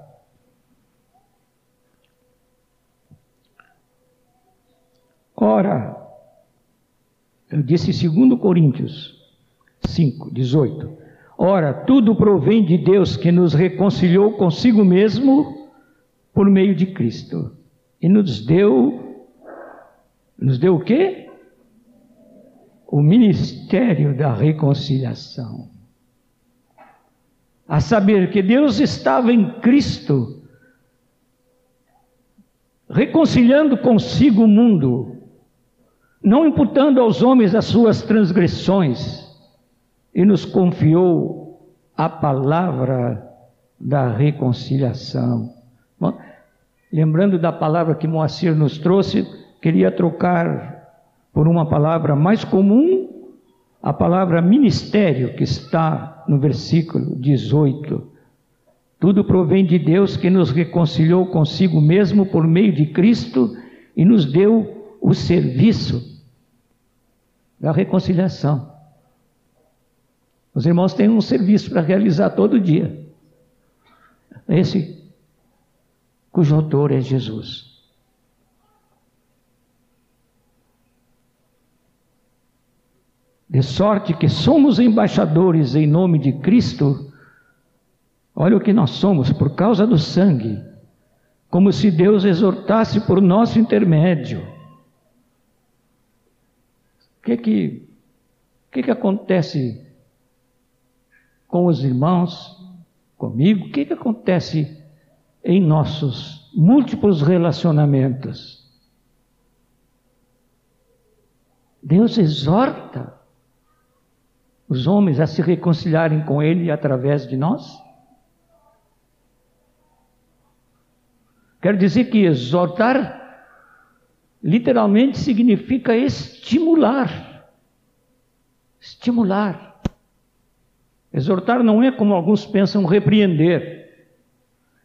Ora, eu disse segundo Coríntios 5, 18. Ora, tudo provém de Deus que nos reconciliou consigo mesmo por meio de Cristo. E nos deu, nos deu o quê? O ministério da reconciliação. A saber que Deus estava em Cristo, reconciliando consigo o mundo, não imputando aos homens as suas transgressões, e nos confiou a palavra da reconciliação. Bom, lembrando da palavra que Moacir nos trouxe, queria trocar por uma palavra mais comum, a palavra ministério, que está no versículo 18. Tudo provém de Deus que nos reconciliou consigo mesmo por meio de Cristo e nos deu o serviço da reconciliação. Os irmãos têm um serviço para realizar todo dia. Esse cujo autor é Jesus. De sorte que somos embaixadores em nome de Cristo. Olha o que nós somos por causa do sangue, como se Deus exortasse por nosso intermédio que que, que, que acontece com os irmãos, comigo? O que, que acontece em nossos múltiplos relacionamentos? Deus exorta os homens a se reconciliarem com Ele através de nós? Quer dizer que exortar literalmente significa estimular. Estimular. Exortar não é como alguns pensam repreender.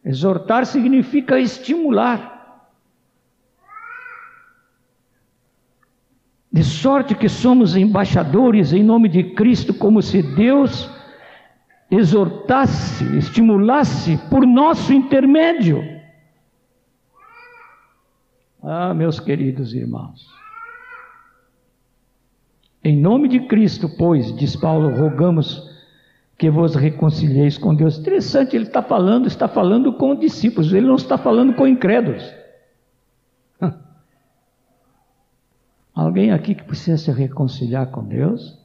Exortar significa estimular. De sorte que somos embaixadores em nome de Cristo, como se Deus exortasse, estimulasse por nosso intermédio. Ah, meus queridos irmãos. Em nome de Cristo, pois, diz Paulo, rogamos que vos reconcilieis com Deus. Interessante, ele está falando, está falando com discípulos, ele não está falando com incrédulos. Alguém aqui que precisa se reconciliar com Deus?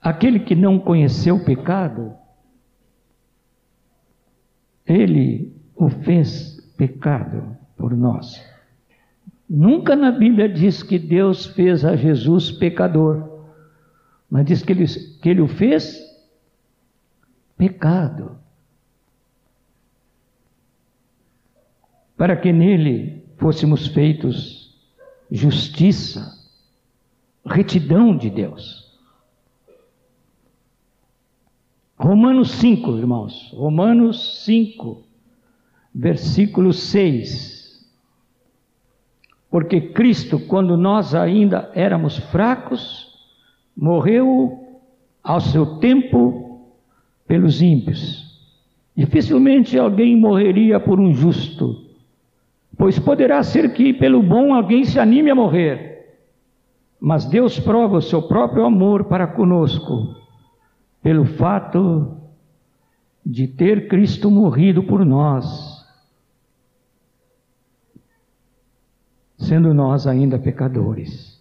Aquele que não conheceu o pecado, ele o fez pecado por nós. Nunca na Bíblia diz que Deus fez a Jesus pecador, mas diz que ele, que ele o fez pecado. Para que nele fôssemos feitos justiça, retidão de Deus. Romanos 5, irmãos. Romanos 5, versículo 6. Porque Cristo, quando nós ainda éramos fracos, morreu ao seu tempo pelos ímpios. Dificilmente alguém morreria por um justo, pois poderá ser que pelo bom alguém se anime a morrer. Mas Deus prova o seu próprio amor para conosco pelo fato de ter Cristo morrido por nós, sendo nós ainda pecadores.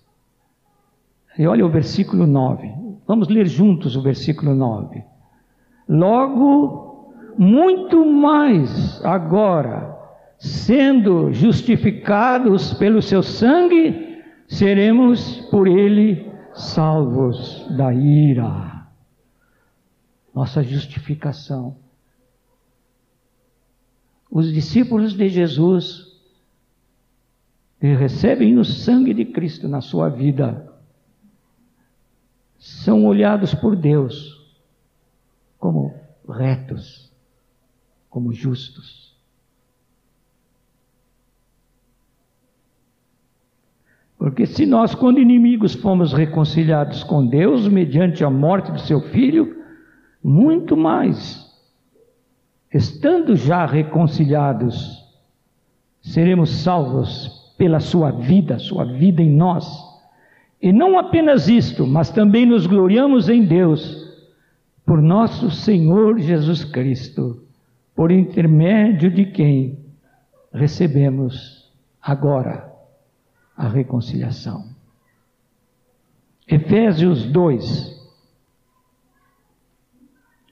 E olha o versículo 9. Vamos ler juntos o versículo 9. Logo, muito mais agora, sendo justificados pelo seu sangue, seremos por ele salvos da ira. Nossa justificação. Os discípulos de Jesus que recebem o sangue de Cristo na sua vida são olhados por Deus como retos, como justos. Porque se nós, quando inimigos, fomos reconciliados com Deus mediante a morte do seu filho, muito mais, estando já reconciliados, seremos salvos pela sua vida, sua vida em nós. E não apenas isto, mas também nos gloriamos em Deus, por nosso Senhor Jesus Cristo, por intermédio de quem recebemos agora a reconciliação. Efésios 2.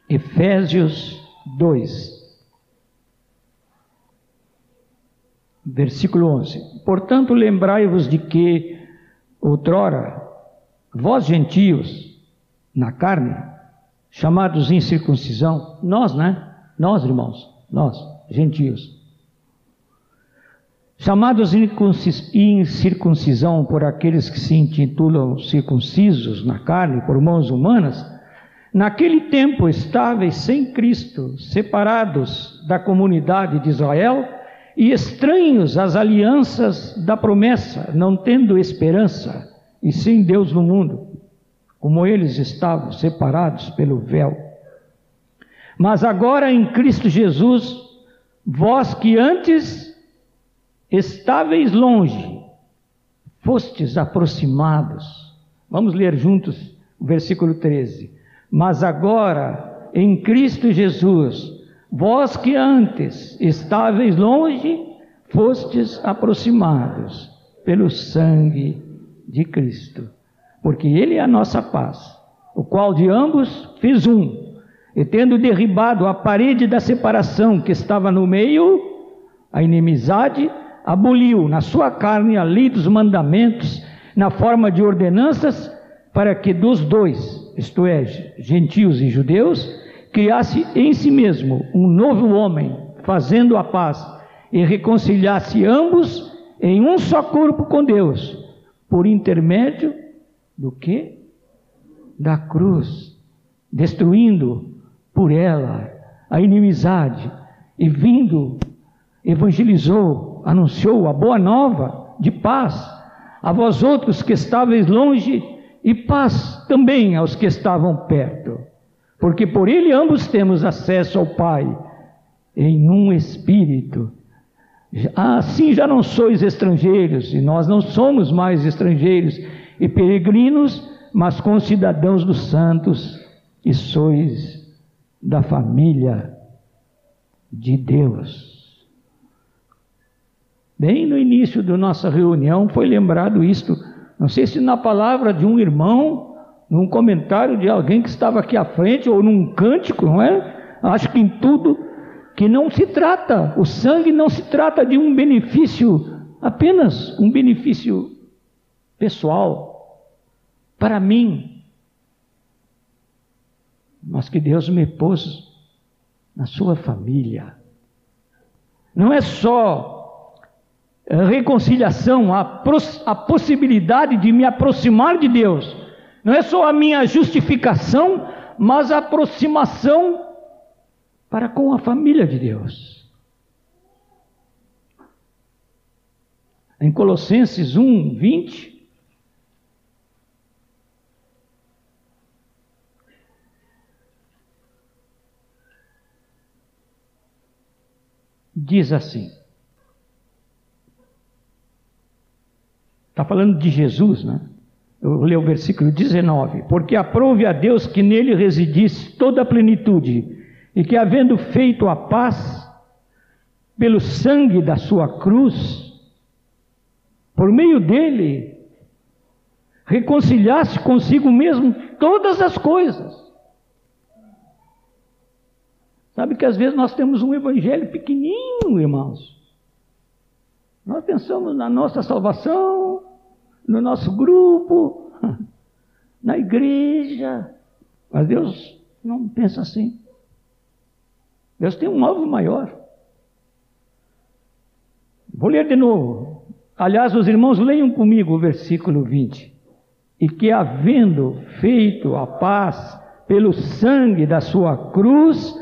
Efésios 2. Versículo 11: Portanto, lembrai-vos de que, outrora, vós gentios, na carne, chamados incircuncisão, nós, né? Nós, irmãos, nós, gentios, chamados incircuncisão por aqueles que se intitulam circuncisos na carne por mãos humanas, naquele tempo estáveis sem Cristo, separados da comunidade de Israel e estranhos às alianças da promessa, não tendo esperança e sem Deus no mundo, como eles estavam separados pelo véu. Mas agora em Cristo Jesus, vós que antes estáveis longe, fostes aproximados. Vamos ler juntos o versículo 13. Mas agora, em Cristo Jesus, vós que antes estáveis longe, fostes aproximados pelo sangue de Cristo. Porque Ele é a nossa paz, o qual de ambos fez um, e tendo derribado a parede da separação que estava no meio, a inimizade, aboliu na sua carne a lei dos mandamentos na forma de ordenanças, para que dos dois, isto é, gentios e judeus, criasse em si mesmo um novo homem, fazendo a paz, e reconciliasse ambos em um só corpo com Deus, por intermédio do que? Da cruz, destruindo por ela a inimizade e vindo evangelizou anunciou a boa nova de paz a vós outros que estáveis longe e paz também aos que estavam perto, porque por ele ambos temos acesso ao Pai em um espírito. Assim já não sois estrangeiros, e nós não somos mais estrangeiros e peregrinos, mas concidadãos dos santos, e sois da família de Deus. Bem no início da nossa reunião foi lembrado isto. Não sei se na palavra de um irmão, num comentário de alguém que estava aqui à frente, ou num cântico, não é? Acho que em tudo, que não se trata, o sangue não se trata de um benefício, apenas um benefício pessoal, para mim, mas que Deus me pôs na sua família. Não é só reconciliação, a, a possibilidade de me aproximar de Deus. Não é só a minha justificação, mas a aproximação para com a família de Deus. Em Colossenses 1, 20. Diz assim: Está falando de Jesus, né? Eu vou ler o versículo 19. Porque aprove a Deus que nele residisse toda a plenitude, e que, havendo feito a paz pelo sangue da sua cruz, por meio dele, reconciliasse consigo mesmo todas as coisas. Sabe que às vezes nós temos um evangelho pequenininho, irmãos. Nós pensamos na nossa salvação, no nosso grupo, [laughs] na igreja. Mas Deus não pensa assim. Deus tem um alvo maior. Vou ler de novo. Aliás, os irmãos leiam comigo o versículo 20. E que, havendo feito a paz pelo sangue da sua cruz,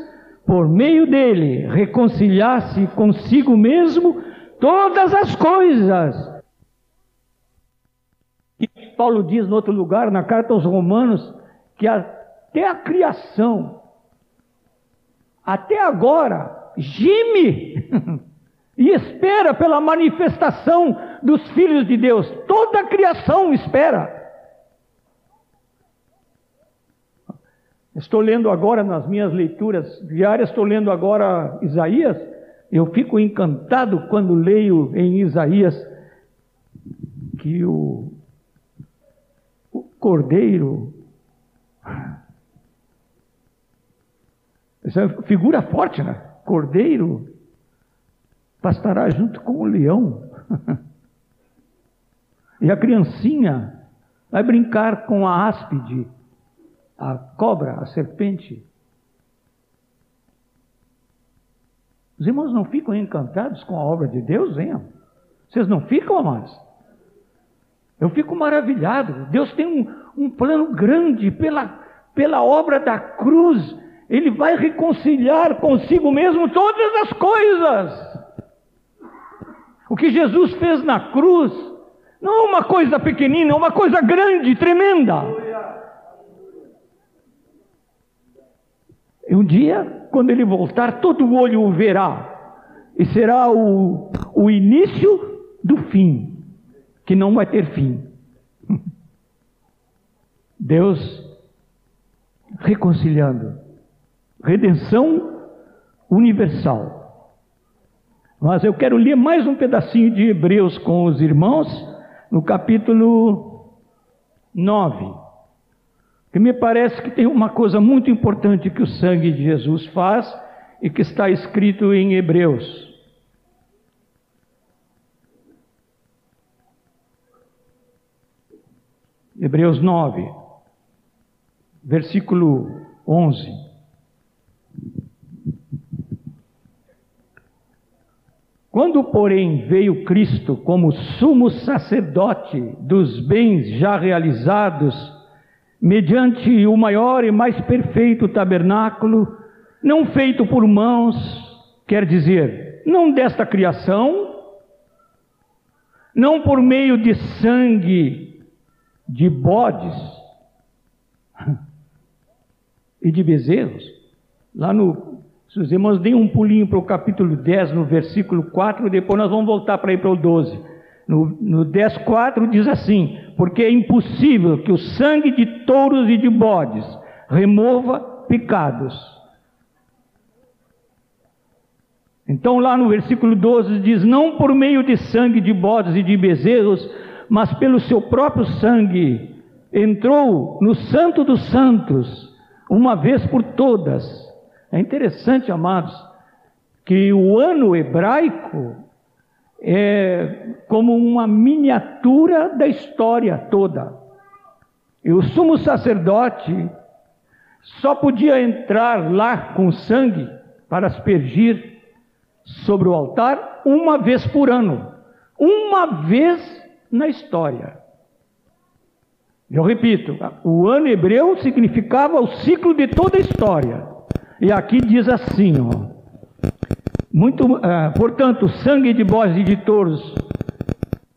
por meio dele reconciliasse consigo mesmo todas as coisas. E Paulo diz no outro lugar, na carta aos Romanos, que até a criação, até agora, gime [laughs] e espera pela manifestação dos filhos de Deus. Toda a criação espera. Estou lendo agora nas minhas leituras diárias, estou lendo agora Isaías. Eu fico encantado quando leio em Isaías que o, o cordeiro. Essa é figura forte, né? Cordeiro pastará junto com o leão. [laughs] e a criancinha vai brincar com a áspide a cobra, a serpente. Os irmãos não ficam encantados com a obra de Deus, hein? Vocês não ficam, amados? Eu fico maravilhado. Deus tem um, um plano grande pela, pela obra da cruz. Ele vai reconciliar consigo mesmo todas as coisas. O que Jesus fez na cruz não é uma coisa pequenina, é uma coisa grande, tremenda. E um dia, quando ele voltar, todo olho o verá. E será o, o início do fim, que não vai ter fim. [laughs] Deus reconciliando. Redenção universal. Mas eu quero ler mais um pedacinho de Hebreus com os irmãos, no capítulo 9 que me parece que tem uma coisa muito importante que o sangue de Jesus faz e que está escrito em Hebreus. Hebreus 9, versículo 11. Quando, porém, veio Cristo como sumo sacerdote dos bens já realizados mediante o maior e mais perfeito tabernáculo, não feito por mãos, quer dizer, não desta criação, não por meio de sangue de bodes [laughs] e de bezerros. Lá no, se os irmãos deem um pulinho para o capítulo 10, no versículo 4, depois nós vamos voltar para ir para o 12. No, no 10,4 diz assim: Porque é impossível que o sangue de touros e de bodes remova pecados. Então, lá no versículo 12 diz: Não por meio de sangue de bodes e de bezerros, mas pelo seu próprio sangue, entrou no Santo dos Santos, uma vez por todas. É interessante, amados, que o ano hebraico é, como uma miniatura da história toda. E o sumo sacerdote só podia entrar lá com sangue para aspergir sobre o altar uma vez por ano, uma vez na história. Eu repito, o ano hebreu significava o ciclo de toda a história. E aqui diz assim, ó, muito, uh, portanto, sangue de bodes e de touros,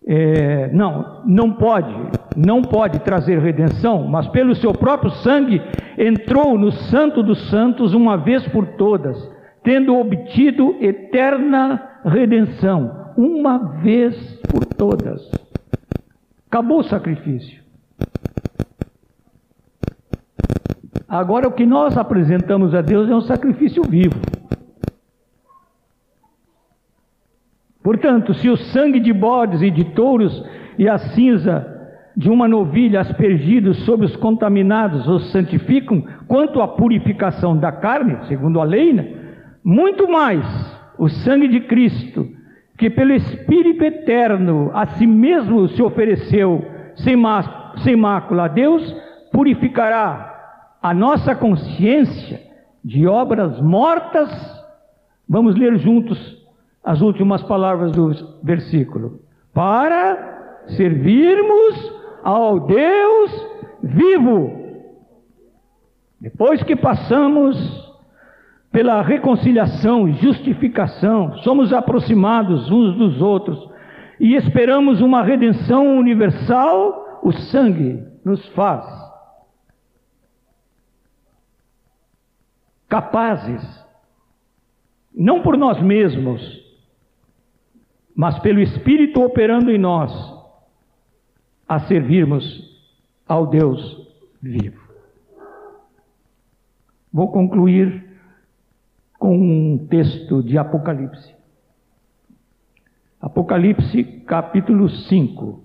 é, não, não pode, não pode trazer redenção, mas pelo seu próprio sangue entrou no Santo dos Santos uma vez por todas, tendo obtido eterna redenção, uma vez por todas. Acabou o sacrifício. Agora o que nós apresentamos a Deus é um sacrifício vivo. Portanto, se o sangue de bodes e de touros e a cinza de uma novilha aspergidos sobre os contaminados os santificam, quanto à purificação da carne, segundo a lei, né? muito mais o sangue de Cristo, que pelo Espírito eterno a si mesmo se ofereceu sem, má, sem mácula a Deus, purificará a nossa consciência de obras mortas. Vamos ler juntos as últimas palavras do versículo. Para servirmos ao Deus vivo. Depois que passamos pela reconciliação, justificação, somos aproximados uns dos outros e esperamos uma redenção universal, o sangue nos faz capazes, não por nós mesmos, mas pelo Espírito operando em nós, a servirmos ao Deus vivo. Vou concluir com um texto de Apocalipse. Apocalipse capítulo 5,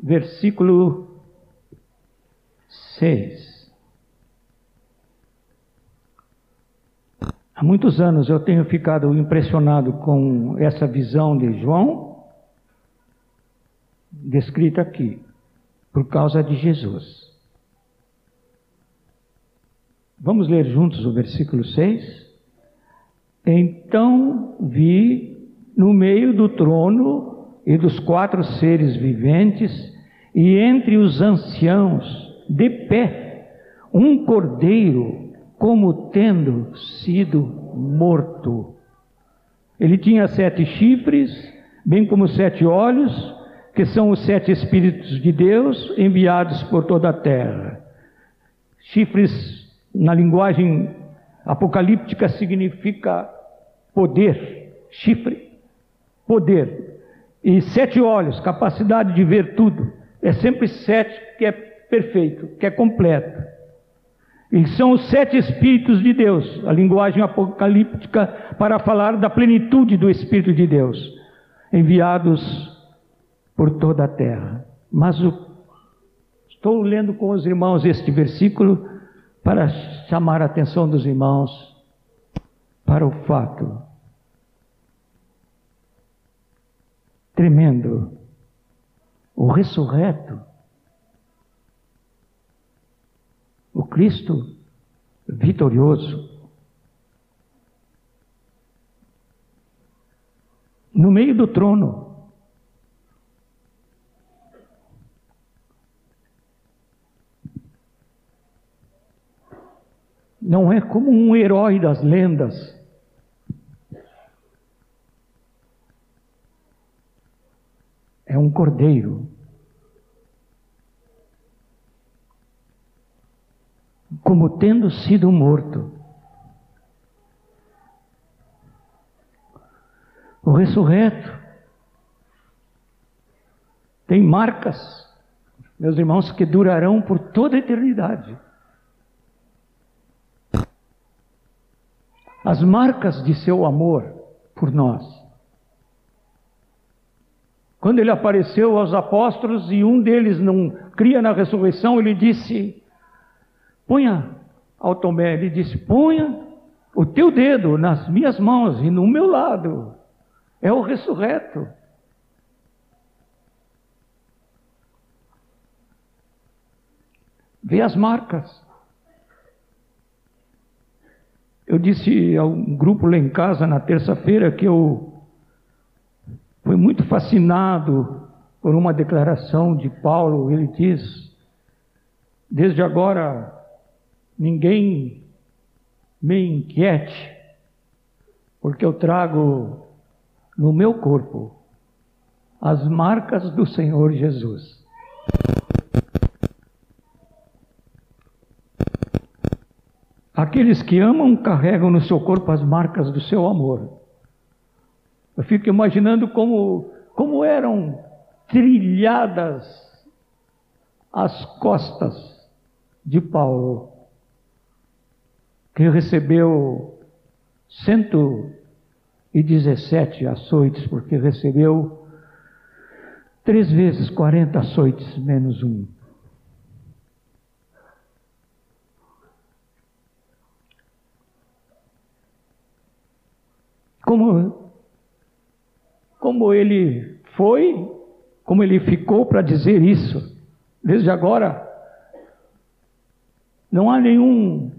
versículo 6. Há muitos anos eu tenho ficado impressionado com essa visão de João, descrita aqui, por causa de Jesus. Vamos ler juntos o versículo 6? Então vi no meio do trono e dos quatro seres viventes, e entre os anciãos, de pé, um cordeiro, como tendo sido morto. Ele tinha sete chifres, bem como sete olhos, que são os sete Espíritos de Deus enviados por toda a terra. Chifres na linguagem apocalíptica significa poder, chifre, poder. E sete olhos, capacidade de ver tudo. É sempre sete que é perfeito, que é completo. E são os sete Espíritos de Deus, a linguagem apocalíptica, para falar da plenitude do Espírito de Deus, enviados por toda a terra. Mas o, estou lendo com os irmãos este versículo para chamar a atenção dos irmãos para o fato tremendo. O ressurreto, o Cristo vitorioso, no meio do trono, não é como um herói das lendas. É um cordeiro. Como tendo sido morto. O ressurreto tem marcas, meus irmãos, que durarão por toda a eternidade. as marcas de seu amor por nós. Quando ele apareceu aos apóstolos e um deles não cria na ressurreição, ele disse: Ponha ao Tomé, ele disse: Ponha o teu dedo nas minhas mãos e no meu lado. É o ressurreto. Vê as marcas. Eu disse a um grupo lá em casa na terça-feira que eu fui muito fascinado por uma declaração de Paulo. Ele diz: Desde agora ninguém me inquiete, porque eu trago no meu corpo as marcas do Senhor Jesus. Aqueles que amam carregam no seu corpo as marcas do seu amor. Eu fico imaginando como, como eram trilhadas as costas de Paulo, que recebeu 117 açoites, porque recebeu três vezes 40 açoites menos um. como, como ele foi como ele ficou para dizer isso. Desde agora, não há nenhum,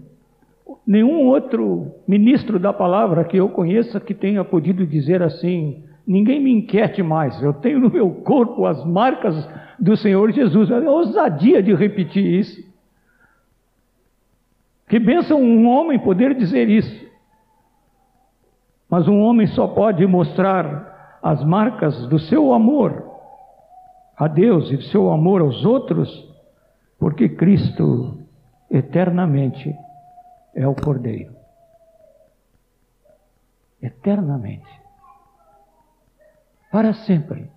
nenhum outro ministro da palavra que eu conheça que tenha podido dizer assim: ninguém me inquiete mais, eu tenho no meu corpo as marcas do Senhor Jesus. A ousadia de repetir isso. Que benção um homem poder dizer isso. Mas um homem só pode mostrar as marcas do seu amor a Deus e do seu amor aos outros, porque Cristo eternamente é o Cordeiro. Eternamente. Para sempre.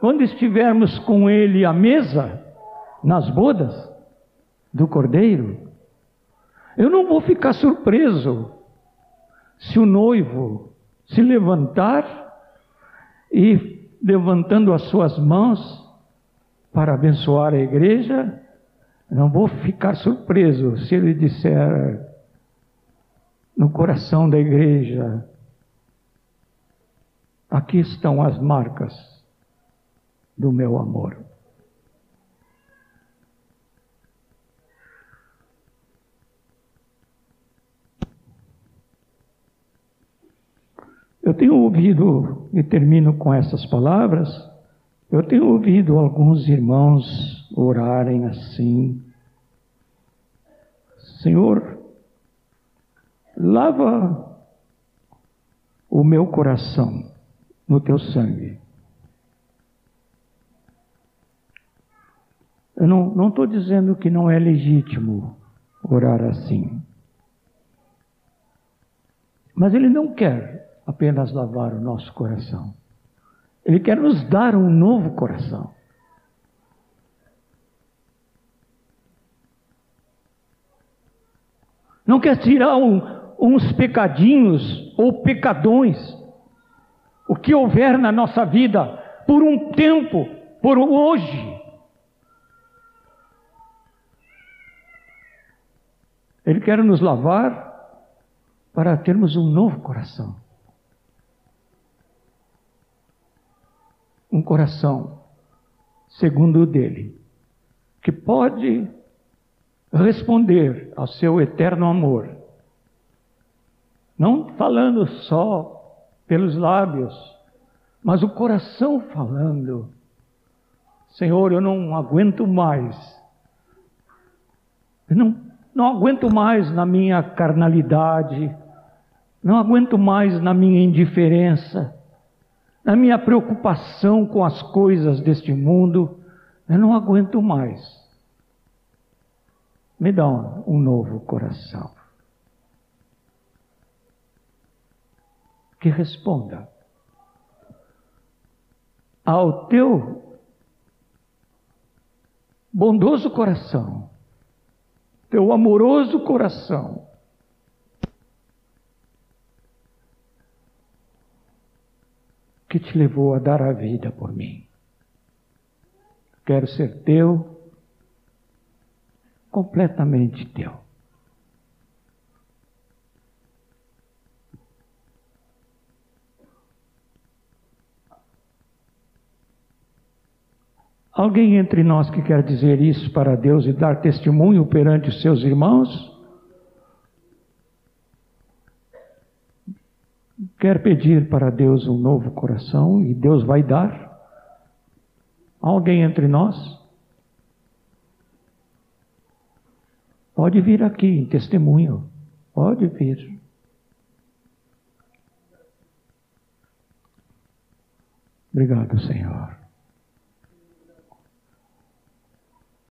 Quando estivermos com Ele à mesa, nas bodas do Cordeiro, eu não vou ficar surpreso se o noivo se levantar e, levantando as suas mãos para abençoar a igreja, não vou ficar surpreso se ele disser no coração da igreja: aqui estão as marcas do meu amor. Eu tenho ouvido, e termino com essas palavras, eu tenho ouvido alguns irmãos orarem assim: Senhor, lava o meu coração no teu sangue. Eu não estou dizendo que não é legítimo orar assim. Mas Ele não quer apenas lavar o nosso coração. Ele quer nos dar um novo coração. Não quer tirar um, uns pecadinhos ou pecadões, o que houver na nossa vida, por um tempo, por hoje. Ele quer nos lavar para termos um novo coração. Um coração segundo o dele, que pode responder ao seu eterno amor, não falando só pelos lábios, mas o coração falando: Senhor, eu não aguento mais, eu não, não aguento mais na minha carnalidade, não aguento mais na minha indiferença na minha preocupação com as coisas deste mundo, eu não aguento mais. Me dá um, novo coração. Que responda ao teu bondoso coração, teu amoroso coração, que te levou a dar a vida por mim. Quero ser teu, completamente teu. Alguém entre nós que quer dizer isso para Deus e dar testemunho perante os seus irmãos? Quer pedir para Deus um novo coração e Deus vai dar? Alguém entre nós? Pode vir aqui em testemunho. Pode vir. Obrigado, Senhor.